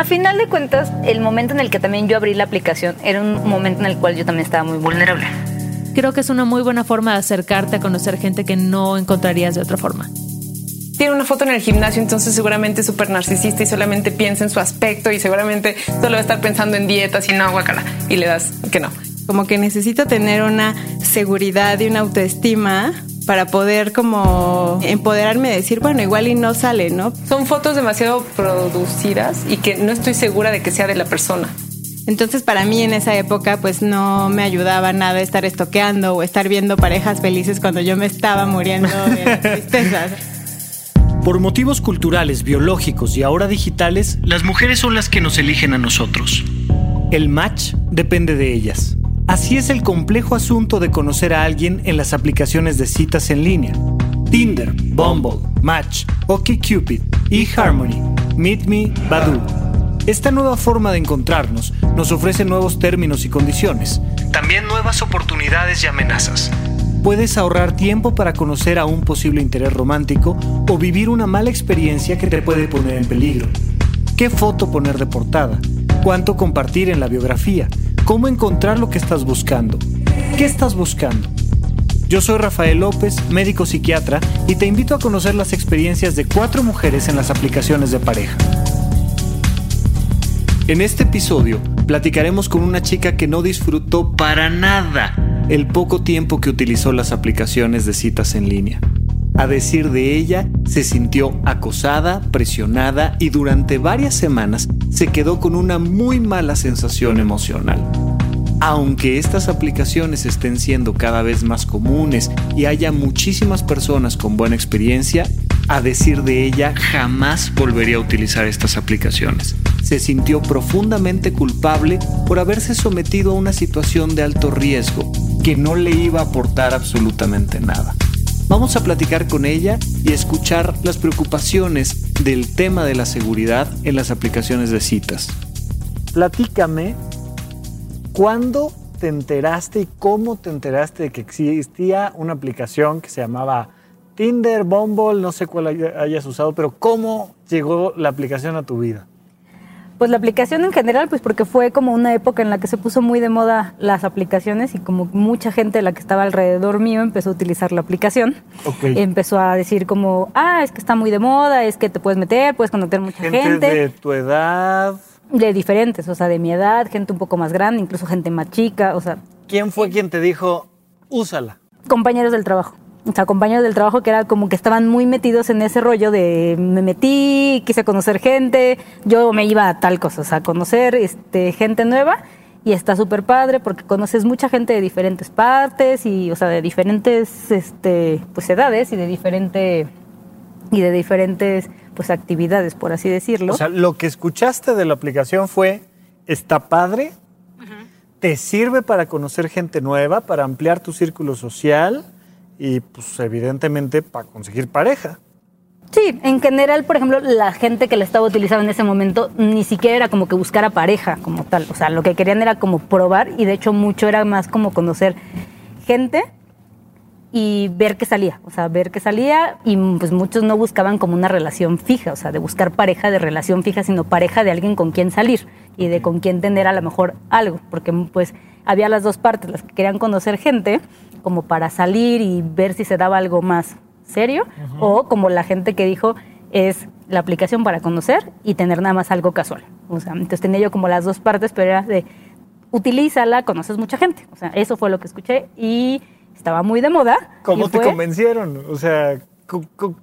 A final de cuentas, el momento en el que también yo abrí la aplicación era un momento en el cual yo también estaba muy vulnerable. Creo que es una muy buena forma de acercarte a conocer gente que no encontrarías de otra forma. Tiene una foto en el gimnasio, entonces seguramente es súper narcisista y solamente piensa en su aspecto y seguramente solo va a estar pensando en dietas y no, guacala. Y le das que no. Como que necesito tener una seguridad y una autoestima para poder como empoderarme y decir, bueno, igual y no sale, ¿no? Son fotos demasiado producidas y que no estoy segura de que sea de la persona. Entonces para mí en esa época pues no me ayudaba nada estar estoqueando o estar viendo parejas felices cuando yo me estaba muriendo de tristeza. Por motivos culturales, biológicos y ahora digitales, las mujeres son las que nos eligen a nosotros. El match depende de ellas. Así es el complejo asunto de conocer a alguien en las aplicaciones de citas en línea. Tinder, Bumble, Match, OkCupid, eHarmony, Meet Me, Badoo. Esta nueva forma de encontrarnos nos ofrece nuevos términos y condiciones, también nuevas oportunidades y amenazas. Puedes ahorrar tiempo para conocer a un posible interés romántico o vivir una mala experiencia que te puede poner en peligro. ¿Qué foto poner de portada? ¿Cuánto compartir en la biografía? Cómo encontrar lo que estás buscando. ¿Qué estás buscando? Yo soy Rafael López, médico psiquiatra, y te invito a conocer las experiencias de cuatro mujeres en las aplicaciones de pareja. En este episodio platicaremos con una chica que no disfrutó para nada el poco tiempo que utilizó las aplicaciones de citas en línea. A decir de ella, se sintió acosada, presionada y durante varias semanas se quedó con una muy mala sensación emocional. Aunque estas aplicaciones estén siendo cada vez más comunes y haya muchísimas personas con buena experiencia, a decir de ella jamás volvería a utilizar estas aplicaciones. Se sintió profundamente culpable por haberse sometido a una situación de alto riesgo que no le iba a aportar absolutamente nada. Vamos a platicar con ella y escuchar las preocupaciones del tema de la seguridad en las aplicaciones de citas. Platícame, ¿cuándo te enteraste y cómo te enteraste de que existía una aplicación que se llamaba Tinder, Bumble, no sé cuál hayas usado, pero cómo llegó la aplicación a tu vida? Pues la aplicación en general, pues porque fue como una época en la que se puso muy de moda las aplicaciones y como mucha gente de la que estaba alrededor mío empezó a utilizar la aplicación. Empezó a decir como, ah, es que está muy de moda, es que te puedes meter, puedes conocer mucha gente. Gente de tu edad. De diferentes, o sea, de mi edad, gente un poco más grande, incluso gente más chica, o sea. ¿Quién fue quien te dijo, úsala? Compañeros del trabajo o sea, compañeros del trabajo que era como que estaban muy metidos en ese rollo de me metí, quise conocer gente, yo me iba a tal cosa, o sea, a conocer este, gente nueva y está súper padre porque conoces mucha gente de diferentes partes y, o sea, de diferentes este, pues, edades y de diferente y de diferentes pues actividades, por así decirlo. O sea, lo que escuchaste de la aplicación fue está padre, te sirve para conocer gente nueva, para ampliar tu círculo social y pues evidentemente para conseguir pareja. Sí, en general, por ejemplo, la gente que la estaba utilizando en ese momento ni siquiera era como que buscara pareja como tal. O sea, lo que querían era como probar y de hecho mucho era más como conocer gente y ver qué salía. O sea, ver qué salía y pues muchos no buscaban como una relación fija, o sea, de buscar pareja de relación fija, sino pareja de alguien con quien salir y de con quien tener a lo mejor algo. Porque pues había las dos partes, las que querían conocer gente como para salir y ver si se daba algo más serio, o como la gente que dijo es la aplicación para conocer y tener nada más algo casual. O sea, entonces tenía yo como las dos partes, pero era de utilízala, conoces mucha gente. O sea, eso fue lo que escuché y estaba muy de moda. ¿Cómo te convencieron? O sea,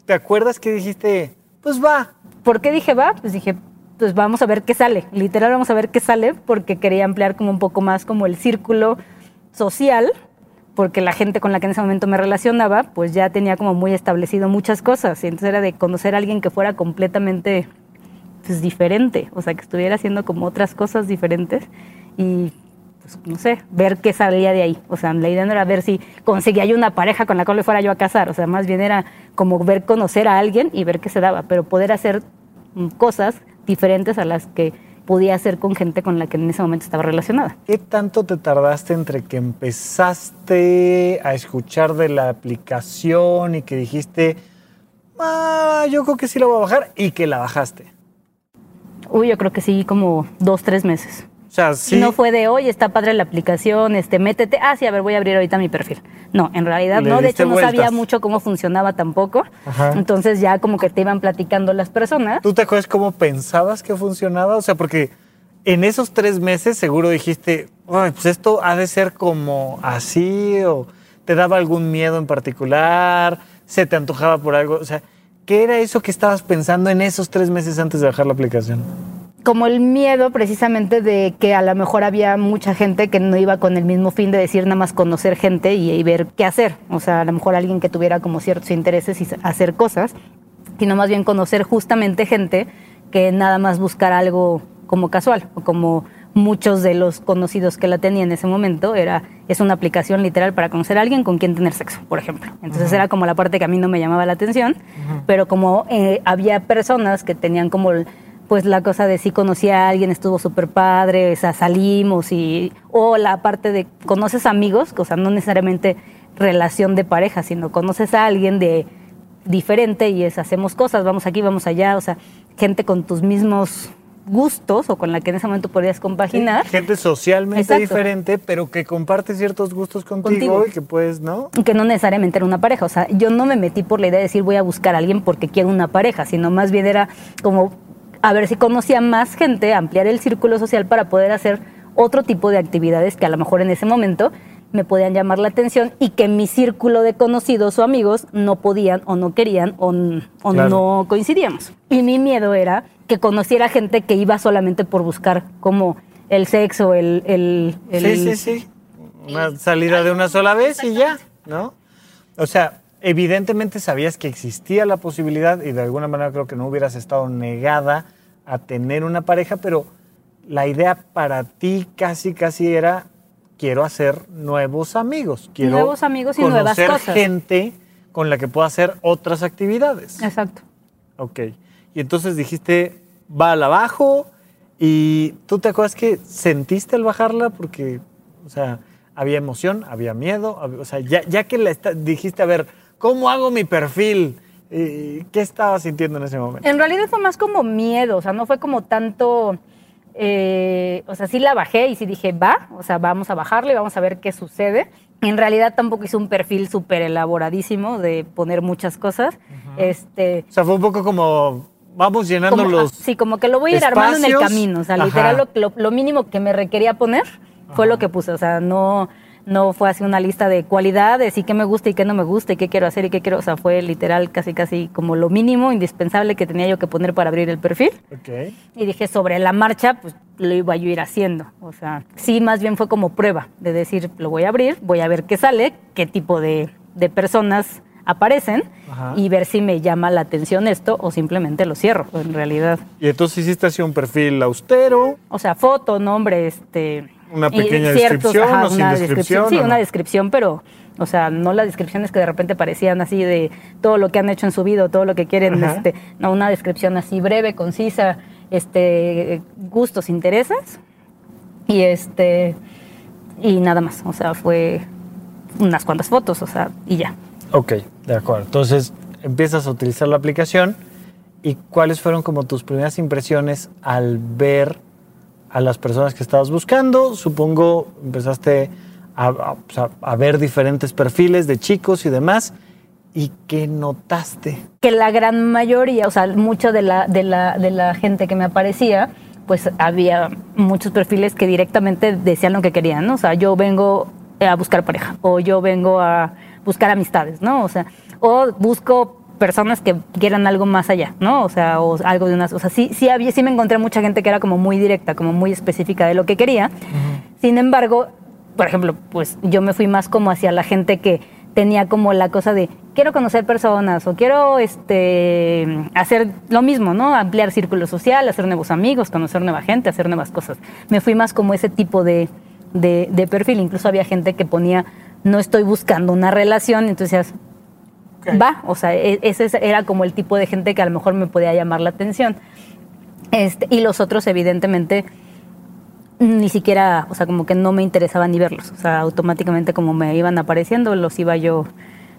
¿te acuerdas que dijiste, pues va? ¿Por qué dije va? Pues dije, pues vamos a ver qué sale. Literal, vamos a ver qué sale porque quería ampliar como un poco más como el círculo social porque la gente con la que en ese momento me relacionaba, pues ya tenía como muy establecido muchas cosas. Y entonces era de conocer a alguien que fuera completamente pues, diferente, o sea, que estuviera haciendo como otras cosas diferentes y, pues, no sé, ver qué salía de ahí. O sea, la idea no era ver si conseguía yo una pareja con la cual le fuera yo a casar, o sea, más bien era como ver, conocer a alguien y ver qué se daba, pero poder hacer cosas diferentes a las que podía hacer con gente con la que en ese momento estaba relacionada. ¿Qué tanto te tardaste entre que empezaste a escuchar de la aplicación y que dijiste, ah, yo creo que sí la voy a bajar y que la bajaste? Uy, yo creo que sí, como dos, tres meses. O sea, sí. No fue de, hoy está padre la aplicación, este, métete. Ah, sí, a ver, voy a abrir ahorita mi perfil. No, en realidad Le no. De hecho, no sabía mucho cómo funcionaba tampoco. Ajá. Entonces ya como que te iban platicando las personas. ¿Tú te acuerdas cómo pensabas que funcionaba? O sea, porque en esos tres meses seguro dijiste, "Ay, pues esto ha de ser como así, o te daba algún miedo en particular, se te antojaba por algo. O sea, ¿qué era eso que estabas pensando en esos tres meses antes de bajar la aplicación? Como el miedo precisamente de que a lo mejor había mucha gente que no iba con el mismo fin de decir nada más conocer gente y, y ver qué hacer. O sea, a lo mejor alguien que tuviera como ciertos intereses y hacer cosas, sino más bien conocer justamente gente que nada más buscar algo como casual o como muchos de los conocidos que la tenía en ese momento era es una aplicación literal para conocer a alguien con quien tener sexo, por ejemplo. Entonces era como la parte que a mí no me llamaba la atención, pero como eh, había personas que tenían como el- pues la cosa de si conocí a alguien, estuvo súper padre, o sea, salimos y... O la parte de conoces amigos, o sea, no necesariamente relación de pareja, sino conoces a alguien de diferente y es hacemos cosas, vamos aquí, vamos allá, o sea, gente con tus mismos gustos o con la que en ese momento podrías compaginar. Gente socialmente Exacto. diferente, pero que comparte ciertos gustos contigo, Contigo. y que puedes, ¿no? que no necesariamente era una pareja. O sea, yo no me metí por la idea de decir voy a buscar a alguien porque quiero una pareja, sino más bien era como a ver si conocía más gente, ampliar el círculo social para poder hacer otro tipo de actividades que a lo mejor en ese momento me podían llamar la atención y que mi círculo de conocidos o amigos no podían o no querían o, o Claro. no coincidíamos. Y mi miedo era que conociera gente que iba solamente por buscar como el sexo, el... el, el- Sí, sí, sí. Una salida de una sola vez y ya, ¿no? O sea, evidentemente sabías que existía la posibilidad y de alguna manera creo que no hubieras estado negada a tener una pareja, pero la idea para ti casi, casi era quiero hacer nuevos amigos, quiero Nuevos amigos y nuevas conocer cosas. gente con la que pueda hacer otras actividades. Exacto. Ok. Y entonces dijiste, va al abajo. Y tú te acuerdas que sentiste al bajarla porque, o sea, había emoción, había miedo. O sea, ya, ya que la dijiste, a ver, ¿cómo hago mi perfil? Eh, ¿Qué estabas sintiendo en ese momento? En realidad fue más como miedo, o sea, no fue como tanto, eh, o sea, sí la bajé y sí dije, va, o sea, vamos a bajarle, vamos a ver qué sucede. En realidad tampoco hice un perfil súper elaboradísimo de poner muchas cosas. Este, O sea, fue un poco como, vamos llenando como- los... sí, como que lo voy a ir armando en el espacios. camino. O sea, Ajá. literal, lo, lo- lo mínimo que me requería poner fue lo que puse. O sea, no, no fue así una lista de cualidades y qué me gusta y qué no me gusta y qué quiero hacer y qué quiero. O sea, fue literal casi, casi como lo mínimo indispensable que tenía yo que poner para abrir el perfil. Ok. Y dije, sobre la marcha, pues lo iba yo a ir haciendo. O sea, sí, más bien fue como prueba de decir, lo voy a abrir, voy a ver qué sale, qué tipo de, de personas aparecen Ajá. y ver si me llama la atención esto o simplemente lo cierro, en realidad. Y entonces hiciste así un perfil austero. O sea, foto, nombre, este... Una pequeña descripción o sin una descripción, Sí, una descripción, pero... O sea, no las descripciones que de repente parecían así de todo lo que han hecho en su vida, todo lo que quieren, Ajá. este, no, una descripción así breve, concisa, este, gustos, intereses, y este, y nada más, o sea, fue unas cuantas fotos, o sea, y ya. Ok, de acuerdo. Entonces empiezas a utilizar la aplicación y cuáles fueron como tus primeras impresiones al ver a las personas que estabas buscando. Supongo empezaste a, a- ver diferentes perfiles de chicos y demás. ¿Y qué notaste? que la gran mayoría, o sea, mucho de la, de la, de la gente que me aparecía, pues había muchos perfiles que directamente decían lo que querían, ¿no? O sea, yo vengo a buscar pareja, o yo vengo a buscar amistades, ¿no? O sea, o busco personas que quieran algo más allá, ¿no? O sea, o algo de unas, o sea, sí, sí había, sí me encontré mucha gente que era como muy directa, como muy específica de lo que quería. Sin embargo, por ejemplo, pues yo me fui más como hacia la gente que tenía como la cosa de quiero conocer personas o quiero este hacer lo mismo, ¿no? Ampliar círculo social, hacer nuevos amigos, conocer nueva gente, hacer nuevas cosas. Me fui más como ese tipo de, de, de perfil. Incluso había gente que ponía no estoy buscando una relación, entonces va, o sea, e- ese era como el tipo de gente que a lo mejor me podía llamar la atención. Este, y los otros, evidentemente, ni siquiera, o sea, como que no me interesaba ni verlos. O sea, automáticamente como me iban apareciendo, los iba yo,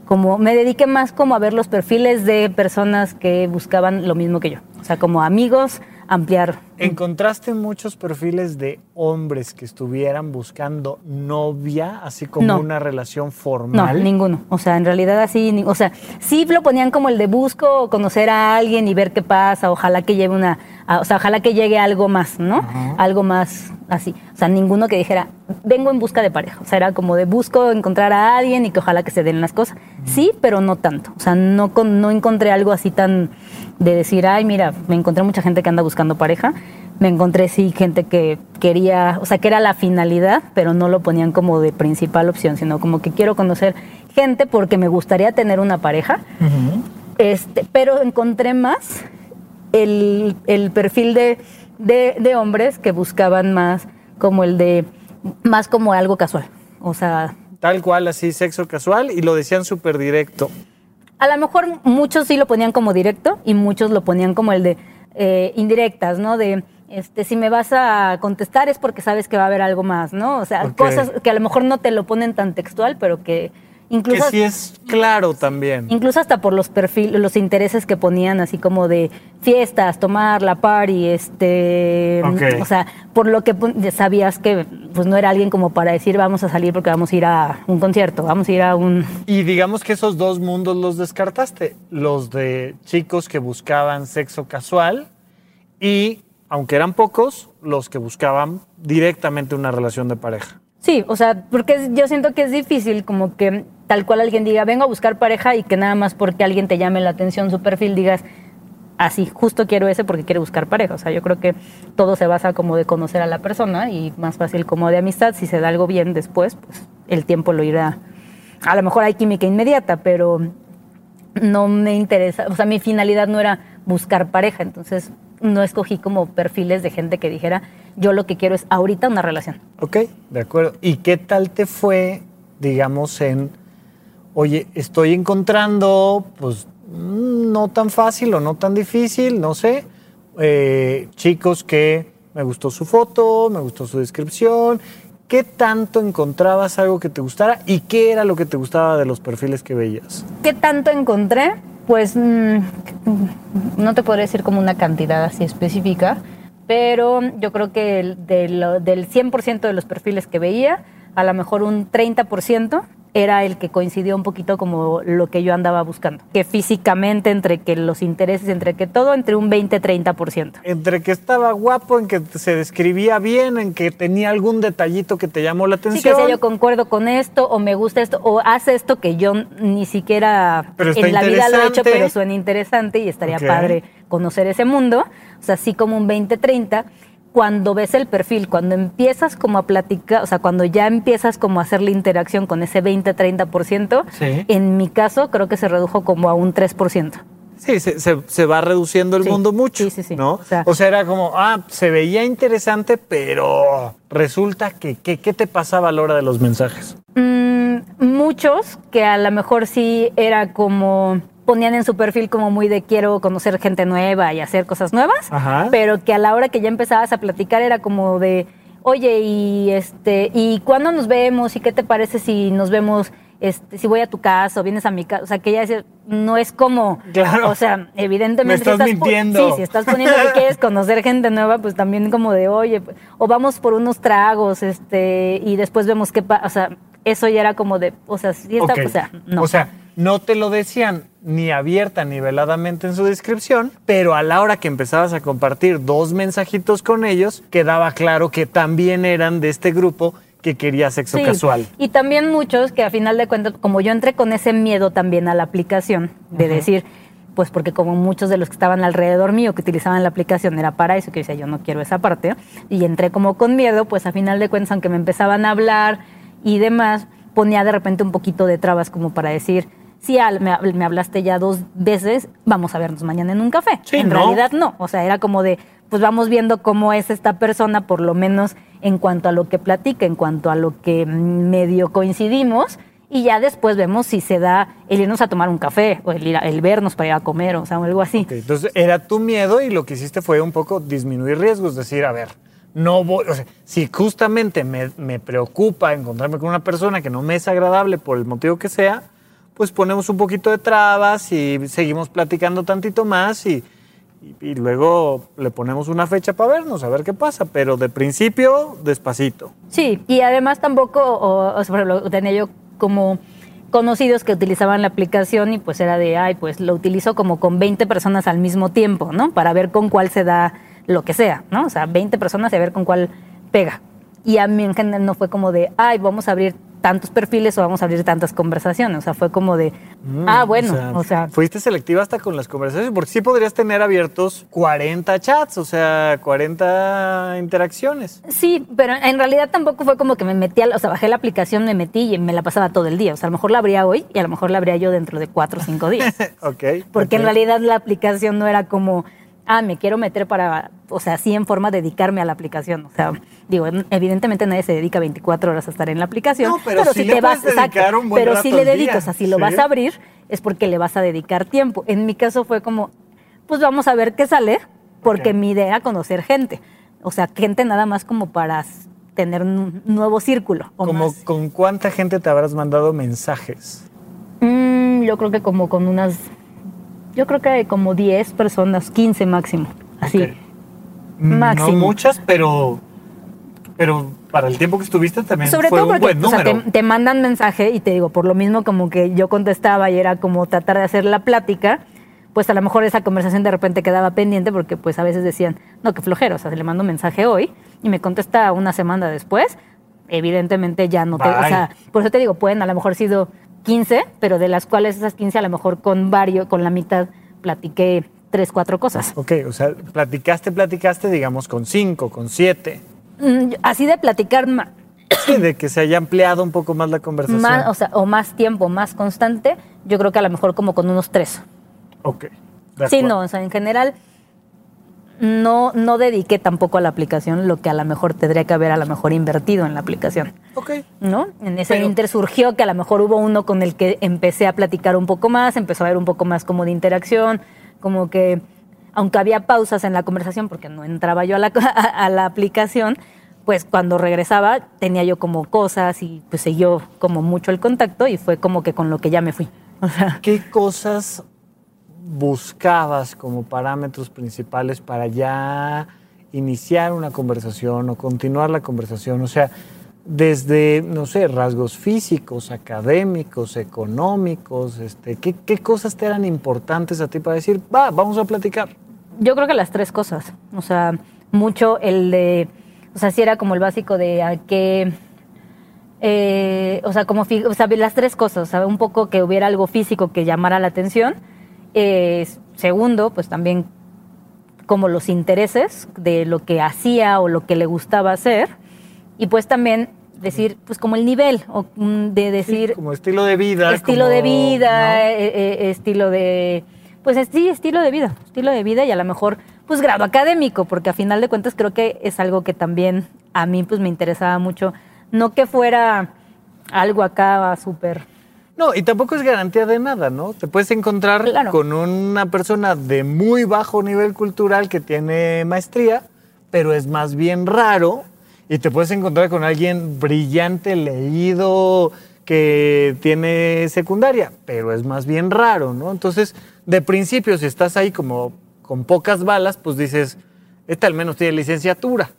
como me dediqué más como a ver los perfiles de personas que buscaban lo mismo que yo. O sea, como amigos, ampliar. ¿Encontraste muchos perfiles de hombres que estuvieran buscando novia, así como No. una relación No, formal? ninguno. O sea, en realidad así, ni- o sea, sí lo ponían como el de busco conocer a alguien y ver qué pasa, ojalá que lleve una, o sea, ojalá que llegue algo más, ¿no? Algo más así. O sea, ninguno que dijera, vengo en busca de pareja. O sea, era como de busco encontrar a alguien y que ojalá que se den las cosas. Sí, pero no tanto. O sea, no, no encontré algo así tan de decir, ay, mira, me encontré mucha gente que anda buscando pareja. Me encontré sí gente que quería, o sea, que era la finalidad, pero no lo ponían como de principal opción, sino como que quiero conocer gente porque me gustaría tener una pareja. Este, pero encontré más el, el perfil de, de, de hombres que buscaban más como el de, más como algo casual. O sea, Tal cual, así, sexo casual, y lo decían súper directo. a lo mejor muchos sí lo ponían como directo y muchos lo ponían como el de eh, indirectas, ¿no? De este, si me vas a contestar es porque sabes que va a haber algo más, ¿no? O sea, cosas que a lo mejor no te lo ponen tan textual, pero que Que incluso sí es claro también. Incluso hasta por los perfiles, los intereses que ponían, así como de fiestas, tomar la party, este, o sea, por lo que sabías que pues no era alguien como para decir vamos a salir porque vamos a ir a un concierto, vamos a ir a un Y digamos que esos dos mundos los descartaste. Los de chicos que buscaban sexo casual y, aunque eran pocos, los que buscaban directamente una relación de pareja. Sí, o sea, porque yo siento que es difícil como que tal cual alguien diga, vengo a buscar pareja y que nada más porque alguien te llame la atención su perfil digas, así, justo quiero ese porque quiere buscar pareja. O sea, yo creo que todo se basa como de conocer a la persona y más fácil como de amistad. Si se da algo bien después, pues el tiempo lo irá. A lo mejor hay química inmediata, pero no me interesa, o sea, mi finalidad no era buscar pareja, entonces no escogí como perfiles de gente que dijera, yo lo que quiero es ahorita una relación. Ok, de acuerdo. ¿Y qué tal te fue, digamos, en, oye, estoy encontrando, pues, mm, no tan fácil o no tan difícil, no sé, eh, chicos que me gustó su foto, me gustó su descripción, ¿qué tanto encontrabas algo que te gustara y qué era lo que te gustaba de los perfiles que veías? ¿Qué tanto encontré? Pues mm, no te podría decir como una cantidad así específica, pero yo creo que el- de lo- del 100% de los perfiles que veía, a lo mejor un 30% era el que coincidió un poquito como lo que yo andaba buscando. Que físicamente, entre que los intereses, entre que todo, entre un 20-30%. Entre que estaba guapo, en que se describía bien, en que tenía algún detallito que te llamó la Sí, que atención. sea yo concuerdo con esto, o me gusta esto, o hace esto que yo ni siquiera Pero en la vida lo he hecho, pero suena interesante y estaría padre conocer ese mundo. O sea, así como un 20-30. Cuando ves el perfil, cuando empiezas como a platicar, o sea, cuando ya empiezas como a hacer la interacción con ese 20-30%, Sí. en mi caso creo que se redujo como a un 3%. Sí, se, se- se va reduciendo el Sí, mundo mucho. sí, sí, sí. ¿no? O sea- O sea, era como, ah, se veía interesante, pero resulta que, que- ¿qué te pasaba a la hora de los mensajes? Mm, muchos que a lo mejor sí era como ponían en su perfil como muy de quiero conocer gente nueva y hacer cosas nuevas, Ajá. pero que a la hora que ya empezabas a platicar era como de, oye, y este, ¿y cuándo nos vemos? ¿Y qué te parece si nos vemos? Este, si voy a tu casa o vienes a mi casa, o sea, que ya decía, no es como, Claro. o sea, evidentemente Me estás si po- mintiendo. sí, si estás poniendo que quieres conocer gente nueva, pues también como de, oye, pues, o vamos por unos tragos, este, y después vemos qué pasa, o sea, eso ya era como de, o sea, sí está, o sea, no. O sea, no te lo decían ni abierta ni veladamente en su descripción, pero a la hora que empezabas a compartir dos mensajitos con ellos, quedaba claro que también eran de este grupo que quería sexo Sí, casual. Y también muchos que a final de cuentas, como yo entré con ese miedo también a la aplicación, de decir, pues porque como muchos de los que estaban alrededor mío que utilizaban la aplicación era para eso, que yo decía, yo no quiero esa parte, y entré como con miedo, pues a final de cuentas, aunque me empezaban a hablar y demás, ponía de repente un poquito de trabas como para decir, Al, me, me hablaste ya dos veces, vamos a vernos mañana en un café. Sí, en ¿no? realidad no, o sea, era como de, pues vamos viendo cómo es esta persona, por lo menos en cuanto a lo que platica, en cuanto a lo que medio coincidimos, y ya después vemos si se da el irnos a tomar un café, o el, ir a- el vernos para ir a comer, o sea, o algo así. Entonces era tu miedo y lo que hiciste fue un poco disminuir riesgos, decir, a ver, no voy, o sea, si justamente me, me preocupa encontrarme con una persona que no me es agradable por el motivo que sea, pues ponemos un poquito de trabas y seguimos platicando tantito más y, y, luego le ponemos una fecha para vernos, a ver qué pasa. Pero de principio, despacito. Sí, y además tampoco, o, o sea, ejemplo, tenía yo como conocidos que utilizaban la aplicación y pues era de, ay, pues lo utilizo como con 20 personas al mismo tiempo, ¿no? Para ver con cuál se da lo que sea, ¿no? O sea, 20 personas y a ver con cuál pega. Y a mí en general no fue como de, ay, vamos a abrir tantos perfiles o vamos a abrir tantas conversaciones. O sea, fue como de, Mm, ah, bueno, o sea, Fuiste selectiva hasta con las conversaciones, porque sí podrías tener abiertos 40 chats, o sea, 40 interacciones. Sí, pero en realidad tampoco fue como que me metí, a- o sea, bajé la aplicación, me metí y me la pasaba todo el día. O sea, a lo mejor la abría hoy y a lo mejor la abría yo dentro de cuatro o cinco días. ok. Porque en realidad la aplicación no era como, ah, me quiero meter para, o sea, sí en forma de dedicarme a la aplicación. O sea, digo, evidentemente nadie se dedica 24 horas a estar en la aplicación. No, pero le puedes dedicar un buen pero rato si le dedicas, o sea, si lo sí. vas a abrir, es porque le vas a dedicar tiempo. En mi caso fue como, pues vamos a ver qué sale, porque mi idea era conocer gente. O sea, gente nada más como para tener un nuevo círculo. o Como, más. ¿Con cuánta gente te habrás mandado mensajes? Mm, yo creo que como con unas, yo creo que como 10 personas, 15 máximo. Así. Máximo. No muchas, pero, pero para el tiempo que estuviste también Sobre fue todo un porque o sea, te, te mandan mensaje y te digo, por lo mismo como que yo contestaba y era como tratar de hacer la plática, pues a lo mejor esa conversación de repente quedaba pendiente porque pues a veces decían, no, que flojero, o sea, le mando un mensaje hoy y me contesta una semana después, evidentemente ya no te, o sea, por eso te digo, pueden a lo mejor sido 15, pero de las cuales esas 15 a lo mejor con varios, con la mitad platiqué tres, cuatro cosas. Ok, o sea, platicaste, platicaste, digamos, con cinco, con siete. Mm, Así de platicar ma- Sí, de que se haya ampliado un poco más la conversación. más, o sea, o más tiempo, más constante, yo creo que a lo mejor como con unos tres. Ok. Sí, no, o sea, en general no, no dediqué tampoco a la aplicación lo que a lo mejor tendría que haber a lo mejor invertido en la aplicación. Ok. ¿No? En ese Pero- inter surgió que a lo mejor hubo uno con el que empecé a platicar un poco más, empezó a haber un poco más como de interacción, como que aunque había pausas en la conversación porque no entraba yo a la, a, a la aplicación, pues cuando regresaba tenía yo como cosas y pues siguió como mucho el contacto y fue como que con lo que ya me fui. O sea, ¿Qué cosas buscabas como parámetros principales para ya iniciar una conversación o continuar la conversación? O sea, desde, no sé, rasgos físicos, académicos, económicos, este, ¿qué, qué cosas te eran importantes a ti para decir, va, vamos a platicar? Yo creo que las tres cosas. O sea, mucho el de. O sea, sí era como el básico de a qué. eh, o sea, como. O sea, las tres cosas. O sea, un poco que hubiera algo físico que llamara la atención. Eh, segundo, pues también como los intereses de lo que hacía o lo que le gustaba hacer. Y pues también decir, pues como el nivel, o mm, de decir como estilo de vida. estilo como, de vida, ¿no? eh, eh, estilo de, pues es- sí, estilo de vida, estilo de vida y a lo mejor, pues grado académico, porque a final de cuentas creo que es algo que también a mí pues me interesaba mucho, no que fuera algo acá súper, No, y tampoco es garantía de nada, ¿no? Te puedes encontrar Claro. con una persona de muy bajo nivel cultural que tiene maestría, pero es más bien raro. Y te puedes encontrar con alguien brillante, leído, que tiene secundaria, pero es más bien raro, ¿no? Entonces, de principio, si estás ahí como con pocas balas, pues dices, este al menos tiene licenciatura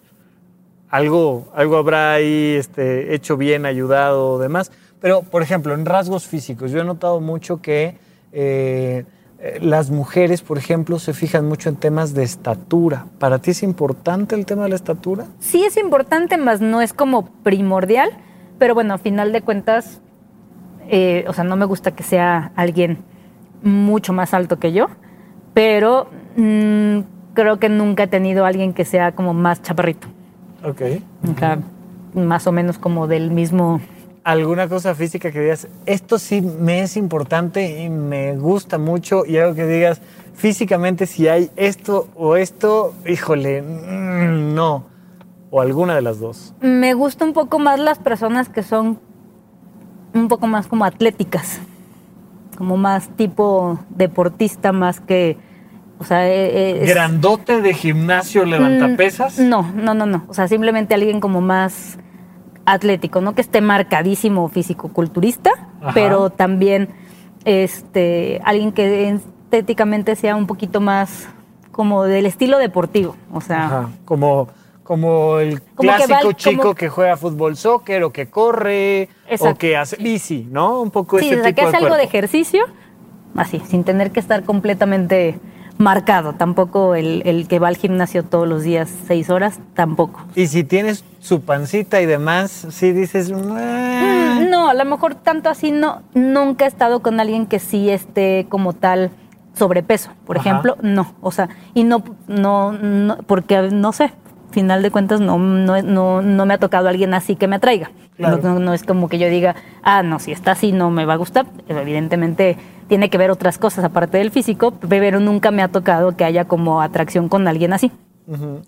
algo, algo habrá ahí este, hecho bien, ayudado demás. Pero, por ejemplo, en rasgos físicos, yo he notado mucho que eh, eh, las mujeres, por ejemplo, se fijan mucho en temas de estatura. ¿Para ti es importante el tema de la estatura? sí es importante, más no es como primordial, pero bueno, a final de cuentas, eh, o sea, no me gusta que sea alguien mucho más alto que yo, pero mm, creo que nunca he tenido alguien que sea como más chaparrito. Ok. O sea, más o menos como del mismo. ¿Alguna cosa física que digas, esto sí me es importante y me gusta mucho? Y algo que digas, físicamente, si hay esto o esto, híjole, mm, no. O alguna de las dos. Me gusta un poco más las personas que son un poco más como atléticas, como más tipo deportista, más que. O sea, eh, es- ¿Grandote de gimnasio levantapesas? Mm, No, no, no, no. O sea, simplemente alguien como más atlético, no que esté marcadísimo físico-culturista, Ajá. pero también este alguien que estéticamente sea un poquito más como del estilo deportivo. O sea, Ajá, como, como el Como que clásico va chico como- que juega fútbol, soccer o que corre o que hace bici, ¿no? Un poco sí, ese o sea, tipo que hace de algo de ejercicio, así, sin tener que estar completamente marcado. Tampoco el, el que va al gimnasio todos los días seis horas, tampoco. Y si tienes su pancita y demás, sí dices... "Ah". Mm, No, a lo mejor tanto así no. Nunca he estado con alguien que sí esté como tal sobrepeso, por Ajá. ejemplo, no. O sea, y no, no, no, porque no sé, final de cuentas no, no, no, no me ha tocado alguien así que me atraiga. Claro. No, no- no es como que yo diga, ah, no, si está así no me va a gustar. Evidentemente tiene que ver otras cosas aparte del físico, pero nunca me ha tocado que haya como atracción con alguien así.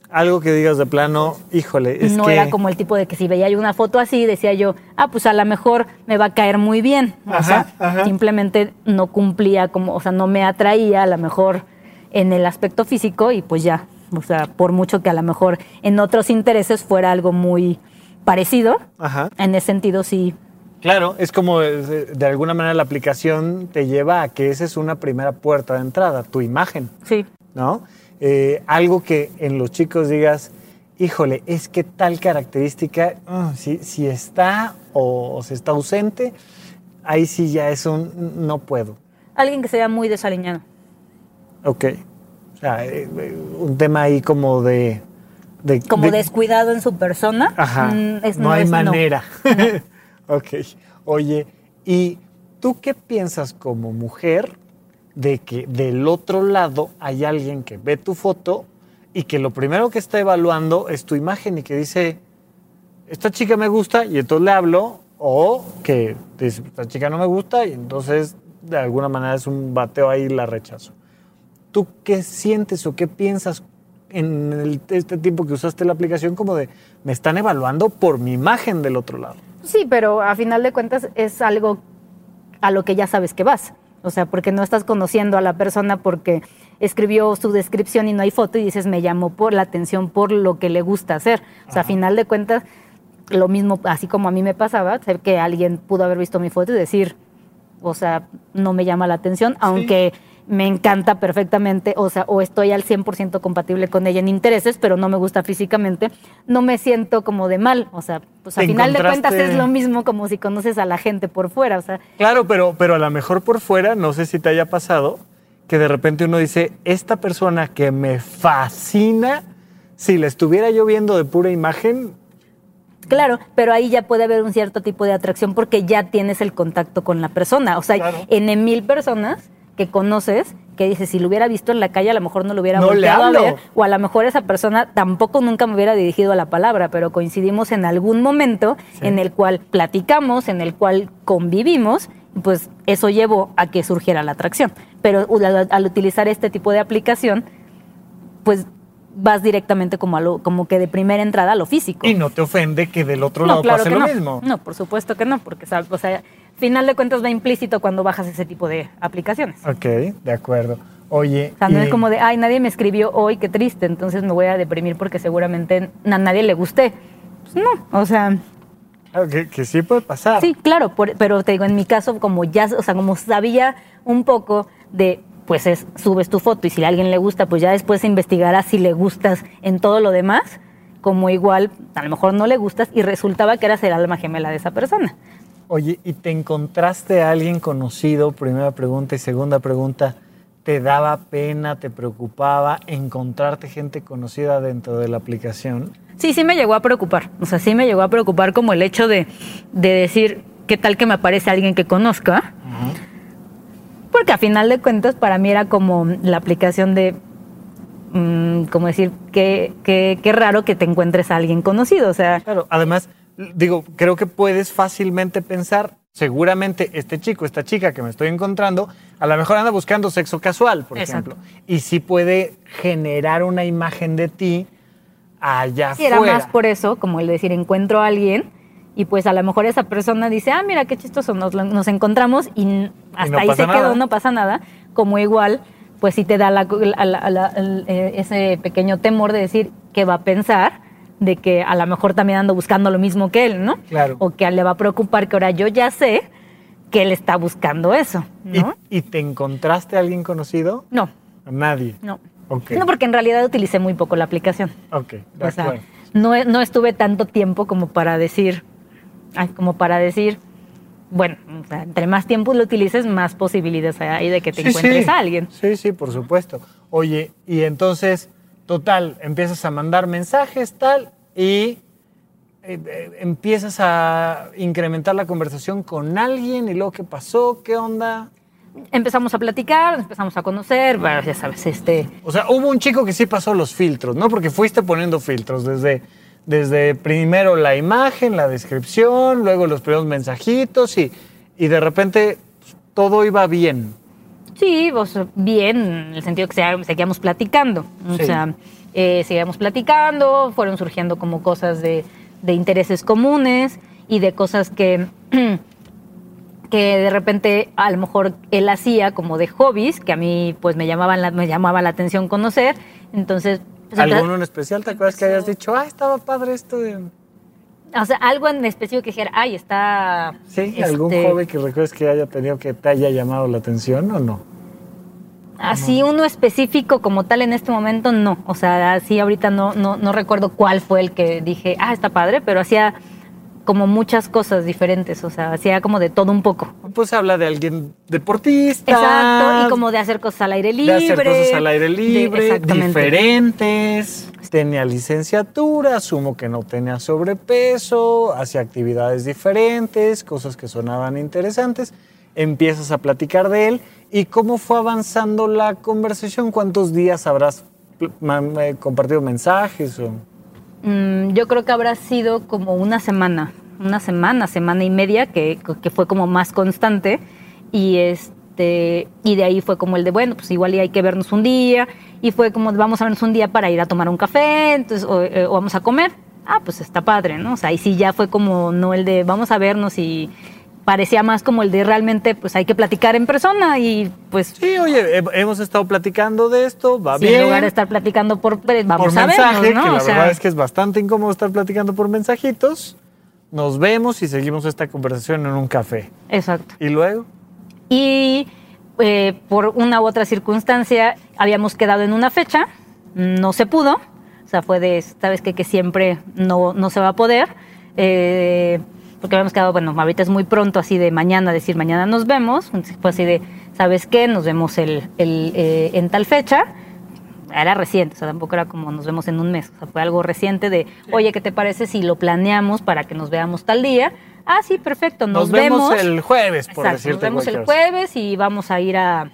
Algo que digas de plano, híjole, es no que... era como el tipo de que si veía yo una foto así, decía yo, ah, pues a lo mejor me va a caer muy bien. O Ajá, sea, ajá. simplemente no cumplía como, o sea, no me atraía a lo mejor en el aspecto físico y pues ya, o sea, por mucho que a lo mejor en otros intereses fuera algo muy parecido, Ajá. en ese sentido sí, Claro, es como eh, de alguna manera la aplicación te lleva a que esa es una primera puerta de entrada, tu imagen, sí. ¿no? Eh, algo que en los chicos digas, híjole, es que tal característica, ah, si, si está o, o se está ausente, ahí sí ya es un no puedo. Alguien que sea muy desaliñado. Ok. O sea, eh, eh, un tema ahí como de... de- Como de- descuidado en su persona. Ajá. mm, es- no, hay es manera. ok. Oye, ¿y tú qué piensas como mujer de que del otro lado hay alguien que ve tu foto y que lo primero que está evaluando es tu imagen y que dice, esta chica me gusta y entonces le hablo, o que dice, esta chica no me gusta y entonces de alguna manera es un bateo ahí y la rechazo. ¿Tú qué sientes o qué piensas en este tiempo que usaste la aplicación como de, me están evaluando por mi imagen del otro lado? Sí, pero a final de cuentas es algo a lo que ya sabes que vas. O sea, porque no estás conociendo a la persona porque escribió su descripción y no hay foto y dices, me llamó por la atención, por lo que le gusta hacer. O sea, a final de cuentas, lo mismo, así como a mí me pasaba, que alguien pudo haber visto mi foto y decir, o sea, no me llama la atención, aunque me encanta perfectamente, o sea, o estoy al 100% compatible con ella en intereses, pero no me gusta físicamente, no me siento como de mal, o sea, pues a final de cuentas es lo mismo como si conoces a la gente por fuera, o sea, Claro, pero, pero a lo mejor por fuera, no sé si te haya pasado, que de repente uno dice, esta persona que me fascina, si la estuviera yo viendo de pura imagen, Claro, pero ahí ya puede haber un cierto tipo de atracción porque ya tienes el contacto con la persona. O sea, Claro. en mil personas que conoces, que dices, si lo hubiera visto en la calle, a lo mejor no lo hubiera No volteado a ver, o a lo mejor esa persona tampoco nunca me hubiera dirigido a la palabra, pero coincidimos en algún momento en el cual platicamos, en el cual convivimos, pues eso llevó a que surgiera la atracción. Pero al, al utilizar este tipo de aplicación, pues vas directamente como a lo, como que de primera entrada a lo físico. y no te ofende que del otro No, lado claro pase lo no. mismo. No, por supuesto que no, porque o sea, final de cuentas va implícito cuando bajas ese tipo de aplicaciones. Ok, de acuerdo. Oye, O sea, no y- es como de, ay, nadie me escribió hoy, qué triste, entonces me voy a deprimir porque seguramente a nadie le gusté. Pues no, o sea, que, que sí puede pasar. sí, claro, por- pero te digo, en mi caso, como ya, o sea, como sabía un poco de, pues es, subes tu foto y si a alguien le gusta, pues ya después se investigará si le gustas en todo lo demás, como igual, a lo mejor no le gustas y resultaba que eras el alma gemela de esa persona. Oye, ¿y te encontraste a alguien conocido? Primera pregunta y segunda pregunta. ¿Te daba pena, te preocupaba encontrarte gente conocida dentro de la aplicación? Sí, sí me llegó a preocupar. O sea, sí me llegó a preocupar como el hecho de, de decir, ¿qué tal que me aparece alguien que conozca? Porque a final de cuentas para mí era como la aplicación de, mm, como decir, qué, qué, qué raro que te encuentres a alguien conocido. O sea, Claro, además, digo, creo que puedes fácilmente pensar, seguramente este chico, esta chica que me estoy encontrando, a lo mejor anda buscando sexo casual, por Exacto. ejemplo. Y sí puede generar una imagen de ti allá sí era afuera. más por eso, como el decir, encuentro a alguien y pues a lo mejor esa persona dice, ah, mira qué chistoso, nos, nos encontramos y hasta no ahí se nada. quedó, no pasa nada. Como igual, pues sí te da la- la- la- eh, ese pequeño temor de decir que va a pensar de que a lo mejor también ando buscando lo mismo que él, ¿no? Claro. O que le va a preocupar que ahora yo ya sé que él está buscando eso, ¿Y, ¿no? y te encontraste a alguien conocido? No, A nadie. no. Ok. No, porque en realidad utilicé muy poco la aplicación. Ok, de O sea, acuerdo. no, no estuve tanto tiempo como para decir, ay, como para decir, bueno, o sea, entre más tiempo lo utilices, más posibilidades hay de que te Sí, encuentres sí. a alguien. Sí, sí, por supuesto. Oye, y entonces, total, empiezas a mandar mensajes, tal, y eh, eh, empiezas a incrementar la conversación con alguien, y luego, ¿qué pasó? ¿Qué onda? Empezamos a platicar, empezamos a conocer, bueno, ya sabes, este, O sea, hubo un chico que sí pasó los filtros, ¿no? Porque fuiste poniendo filtros desde, desde primero la imagen, la descripción, luego los primeros mensajitos y, y de repente pues, todo iba bien. Sí, pues, bien, en el sentido que se- seguíamos platicando. O Sí. sea, eh, seguíamos platicando, fueron surgiendo como cosas de, de intereses comunes y de cosas que, que de repente a lo mejor él hacía como de hobbies, que a mí pues me llamaban la, me llamaba la atención conocer. Entonces, pues, ¿Alguno en especial? ¿Te acuerdas que hayas dicho, ah, estaba padre esto de... o sea, algo en específico que dijera, ay, está... Sí, algún este, joven que recuerdes que haya tenido que te haya llamado la atención o no? Así uno específico como tal en este momento, no. O sea, así ahorita no, no, no recuerdo cuál fue el que dije, ah, está padre, pero hacía como muchas cosas diferentes. O sea, hacía como de todo un poco. Pues habla de alguien deportista. Exacto, y como de hacer cosas al aire libre. de hacer cosas al aire libre, diferentes. Tenía licenciatura, asumo que no tenía sobrepeso, hacía actividades diferentes, cosas que sonaban interesantes. Empiezas a platicar de él y cómo fue avanzando la conversación. ¿Cuántos días habrás compartido mensajes? O... Mm, yo creo que habrá sido como una semana, una semana, semana y media, que, que fue como más constante. Y este y de ahí fue como el de, bueno, pues igual y hay que vernos un día. Y fue como, vamos a vernos un día para ir a tomar un café, entonces, o, eh, o vamos a comer. Ah, pues está padre, ¿no? O sea, ahí sí ya fue como, no el de, vamos a vernos y parecía más como el de realmente, pues hay que platicar en persona y pues... Sí, oye, he- hemos estado platicando de esto, va bien. en lugar de estar platicando por pues, vamos por a mensaje, vernos, ¿no? que la O sea, verdad es que es bastante incómodo estar platicando por mensajitos. Nos vemos y seguimos esta conversación en un café. Exacto. ¿Y luego? Y eh, por una u otra circunstancia habíamos quedado en una fecha, no se pudo, o sea, fue de, sabes qué? que siempre no, no se va a poder, eh, porque habíamos quedado, bueno, ahorita es muy pronto, así de mañana, decir mañana nos vemos, entonces fue así de, ¿sabes qué? Nos vemos el, el, eh, en tal fecha. Era reciente, o sea, tampoco era como nos vemos en un mes, o sea, fue algo reciente de, oye, ¿qué te parece si lo planeamos para que nos veamos tal día? Ah, sí, perfecto, nos, Nos, vemos, el jueves, por Exacto, decirte nos vemos el jueves y vamos a ir a,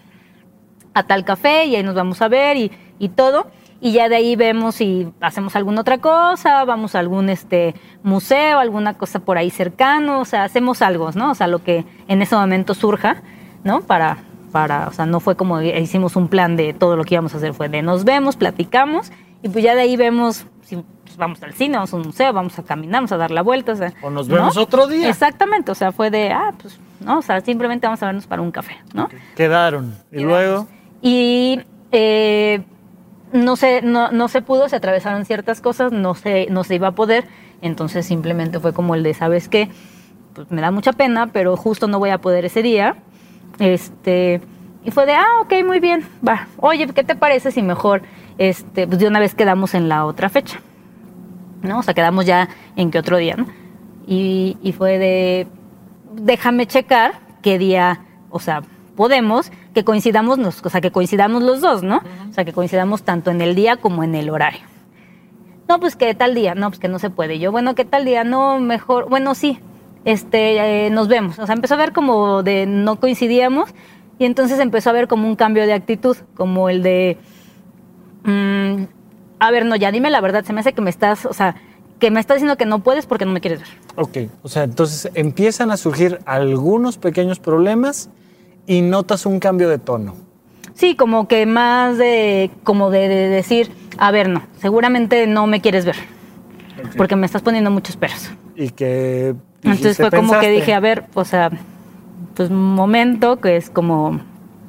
a tal café y ahí nos vamos a ver y, y todo. Y ya de ahí vemos si hacemos alguna otra cosa, vamos a algún este museo, alguna cosa por ahí cercano, o sea, hacemos algo, ¿no? O sea, lo que en ese momento surja, ¿no? Para, para, o sea, no fue como hicimos un plan de todo lo que íbamos a hacer, fue de nos vemos, platicamos y pues ya de ahí vemos si pues, vamos al cine, vamos a un museo, vamos a caminar, vamos a dar la vuelta, o sea, O nos ¿no? vemos otro día. Exactamente, o sea, fue de, ah, pues, no, o sea, simplemente vamos a vernos para un café, ¿no? Quedaron. Y luego, Y eh, no, se, no, no se pudo, se atravesaron ciertas cosas, no se, no se iba a poder, entonces simplemente fue como el de, ¿sabes qué? Pues me da mucha pena, pero justo no voy a poder ese día. Este, y fue de, ah, ok, muy bien, va. Oye, ¿qué te parece si mejor, este, pues de una vez quedamos en la otra fecha? ¿No? O sea, quedamos ya en qué otro día, ¿no? Y, y fue de, déjame checar qué día, o sea, podemos que coincidamos, nos- o sea, que coincidamos los dos, ¿no? O sea, que coincidamos tanto en el día como en el horario. No, pues que tal día, no, pues que no se puede. Yo, bueno, ¿qué tal día? No, mejor, bueno, sí, este, eh, nos vemos. O sea, empezó a ver como de no coincidíamos y entonces empezó a ver como un cambio de actitud, como el de, mm, a ver, no, ya dime la verdad, se me hace que me estás, o sea, que me estás diciendo que no puedes porque no me quieres ver. ok. O sea, entonces empiezan a surgir algunos pequeños problemas y notas un cambio de tono. Sí, como que más de, como de, de decir, a ver, no, seguramente no me quieres ver, porque me estás poniendo muchos peros. Y que. Entonces dijiste, fue como que dije, a ver, o sea, pues un momento que es como,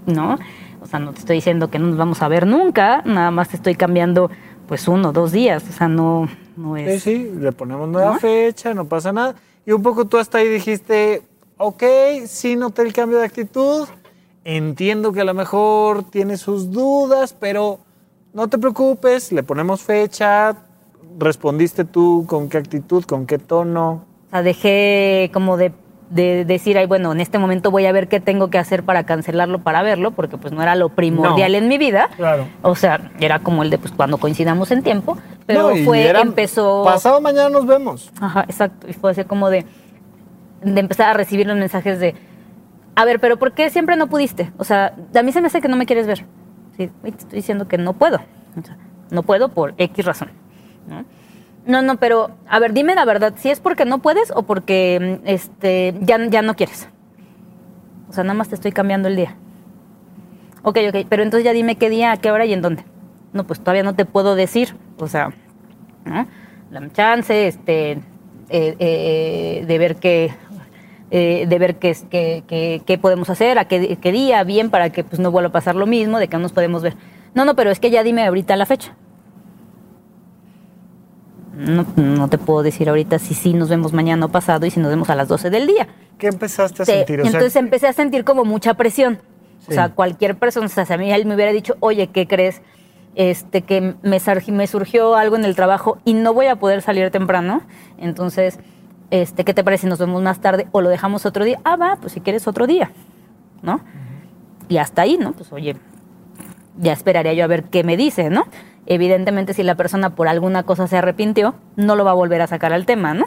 ¿no? O sea, no te estoy diciendo que no nos vamos a ver nunca, nada más te estoy cambiando pues uno, dos días, o sea, no, no Sí, es... sí, le ponemos nueva ¿No? fecha, no pasa nada. Y un poco tú hasta ahí dijiste, ok, sí noté el cambio de actitud, entiendo que a lo mejor tiene sus dudas, pero no te preocupes, le ponemos fecha, respondiste tú con qué actitud, con qué tono. O sea, dejé como de, de decir, ay, bueno, en este momento voy a ver qué tengo que hacer para cancelarlo, para verlo, porque pues no era lo primordial No. en mi vida. Claro. O sea, era como el de pues cuando coincidamos en tiempo, pero No, fue, era, empezó... Pasado mañana nos vemos. Ajá, exacto. Y fue así como de, de empezar a recibir los mensajes de, a ver, pero ¿por qué siempre no pudiste? O sea, a mí se me hace que no me quieres ver. Sí, te estoy diciendo que no puedo. O sea, no puedo por X razón. ¿no? No, pero a ver, dime la verdad, si es porque no puedes o porque mm, este, ya, ya no quieres. O sea, nada más te estoy cambiando el día. Ok, ok, pero entonces ya dime qué día, a qué hora y en dónde. No, pues todavía no te puedo decir. O sea. Dame chance, este, eh, eh, de ver qué, eh, de ver qué, qué, qué- qué podemos hacer, a qué, día, bien, para que pues no vuelva a pasar lo mismo, de que no nos podemos ver. No, no, pero es que ya dime ahorita la fecha. No, no te puedo decir ahorita si sí nos vemos mañana o pasado y si nos vemos a las 12 del día. ¿Qué empezaste a Te- sentir? O sea, entonces empecé a sentir como mucha presión. O Sí. sea, cualquier persona, o sea, si a mí él me hubiera dicho, oye, ¿qué crees? Este, que me surgió algo en el trabajo y no voy a poder salir temprano. Entonces, este, ¿qué te parece nos vemos más tarde o lo dejamos otro día? Ah, va, pues si quieres otro día, ¿no? Y hasta ahí, ¿no? Pues oye, ya esperaría yo a ver qué me dice, ¿no? Evidentemente, si la persona por alguna cosa se arrepintió, no lo va a volver a sacar al tema, ¿no?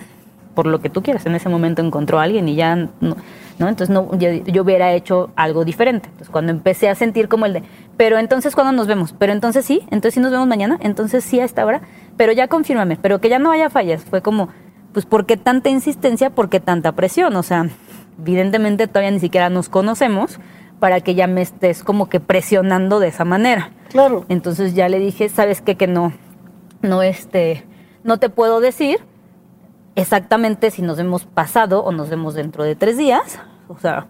Por lo que tú quieras. En ese momento encontró a alguien y ya, no, ¿no? Entonces no, yo, yo hubiera hecho algo diferente. Entonces cuando empecé a sentir como el de, pero entonces ¿cuándo nos vemos? Pero entonces sí, entonces sí nos vemos mañana, entonces sí a esta hora, pero ya confírmame, pero que ya no haya fallas. Fue como, pues ¿por qué tanta insistencia? ¿Por qué tanta presión? O sea, evidentemente todavía ni siquiera nos conocemos para que ya me estés como que presionando de esa manera. Claro. Entonces ya le dije, ¿sabes qué? Que no, no, este, no te puedo decir exactamente si nos vemos pasado o nos vemos dentro de tres días. O sea,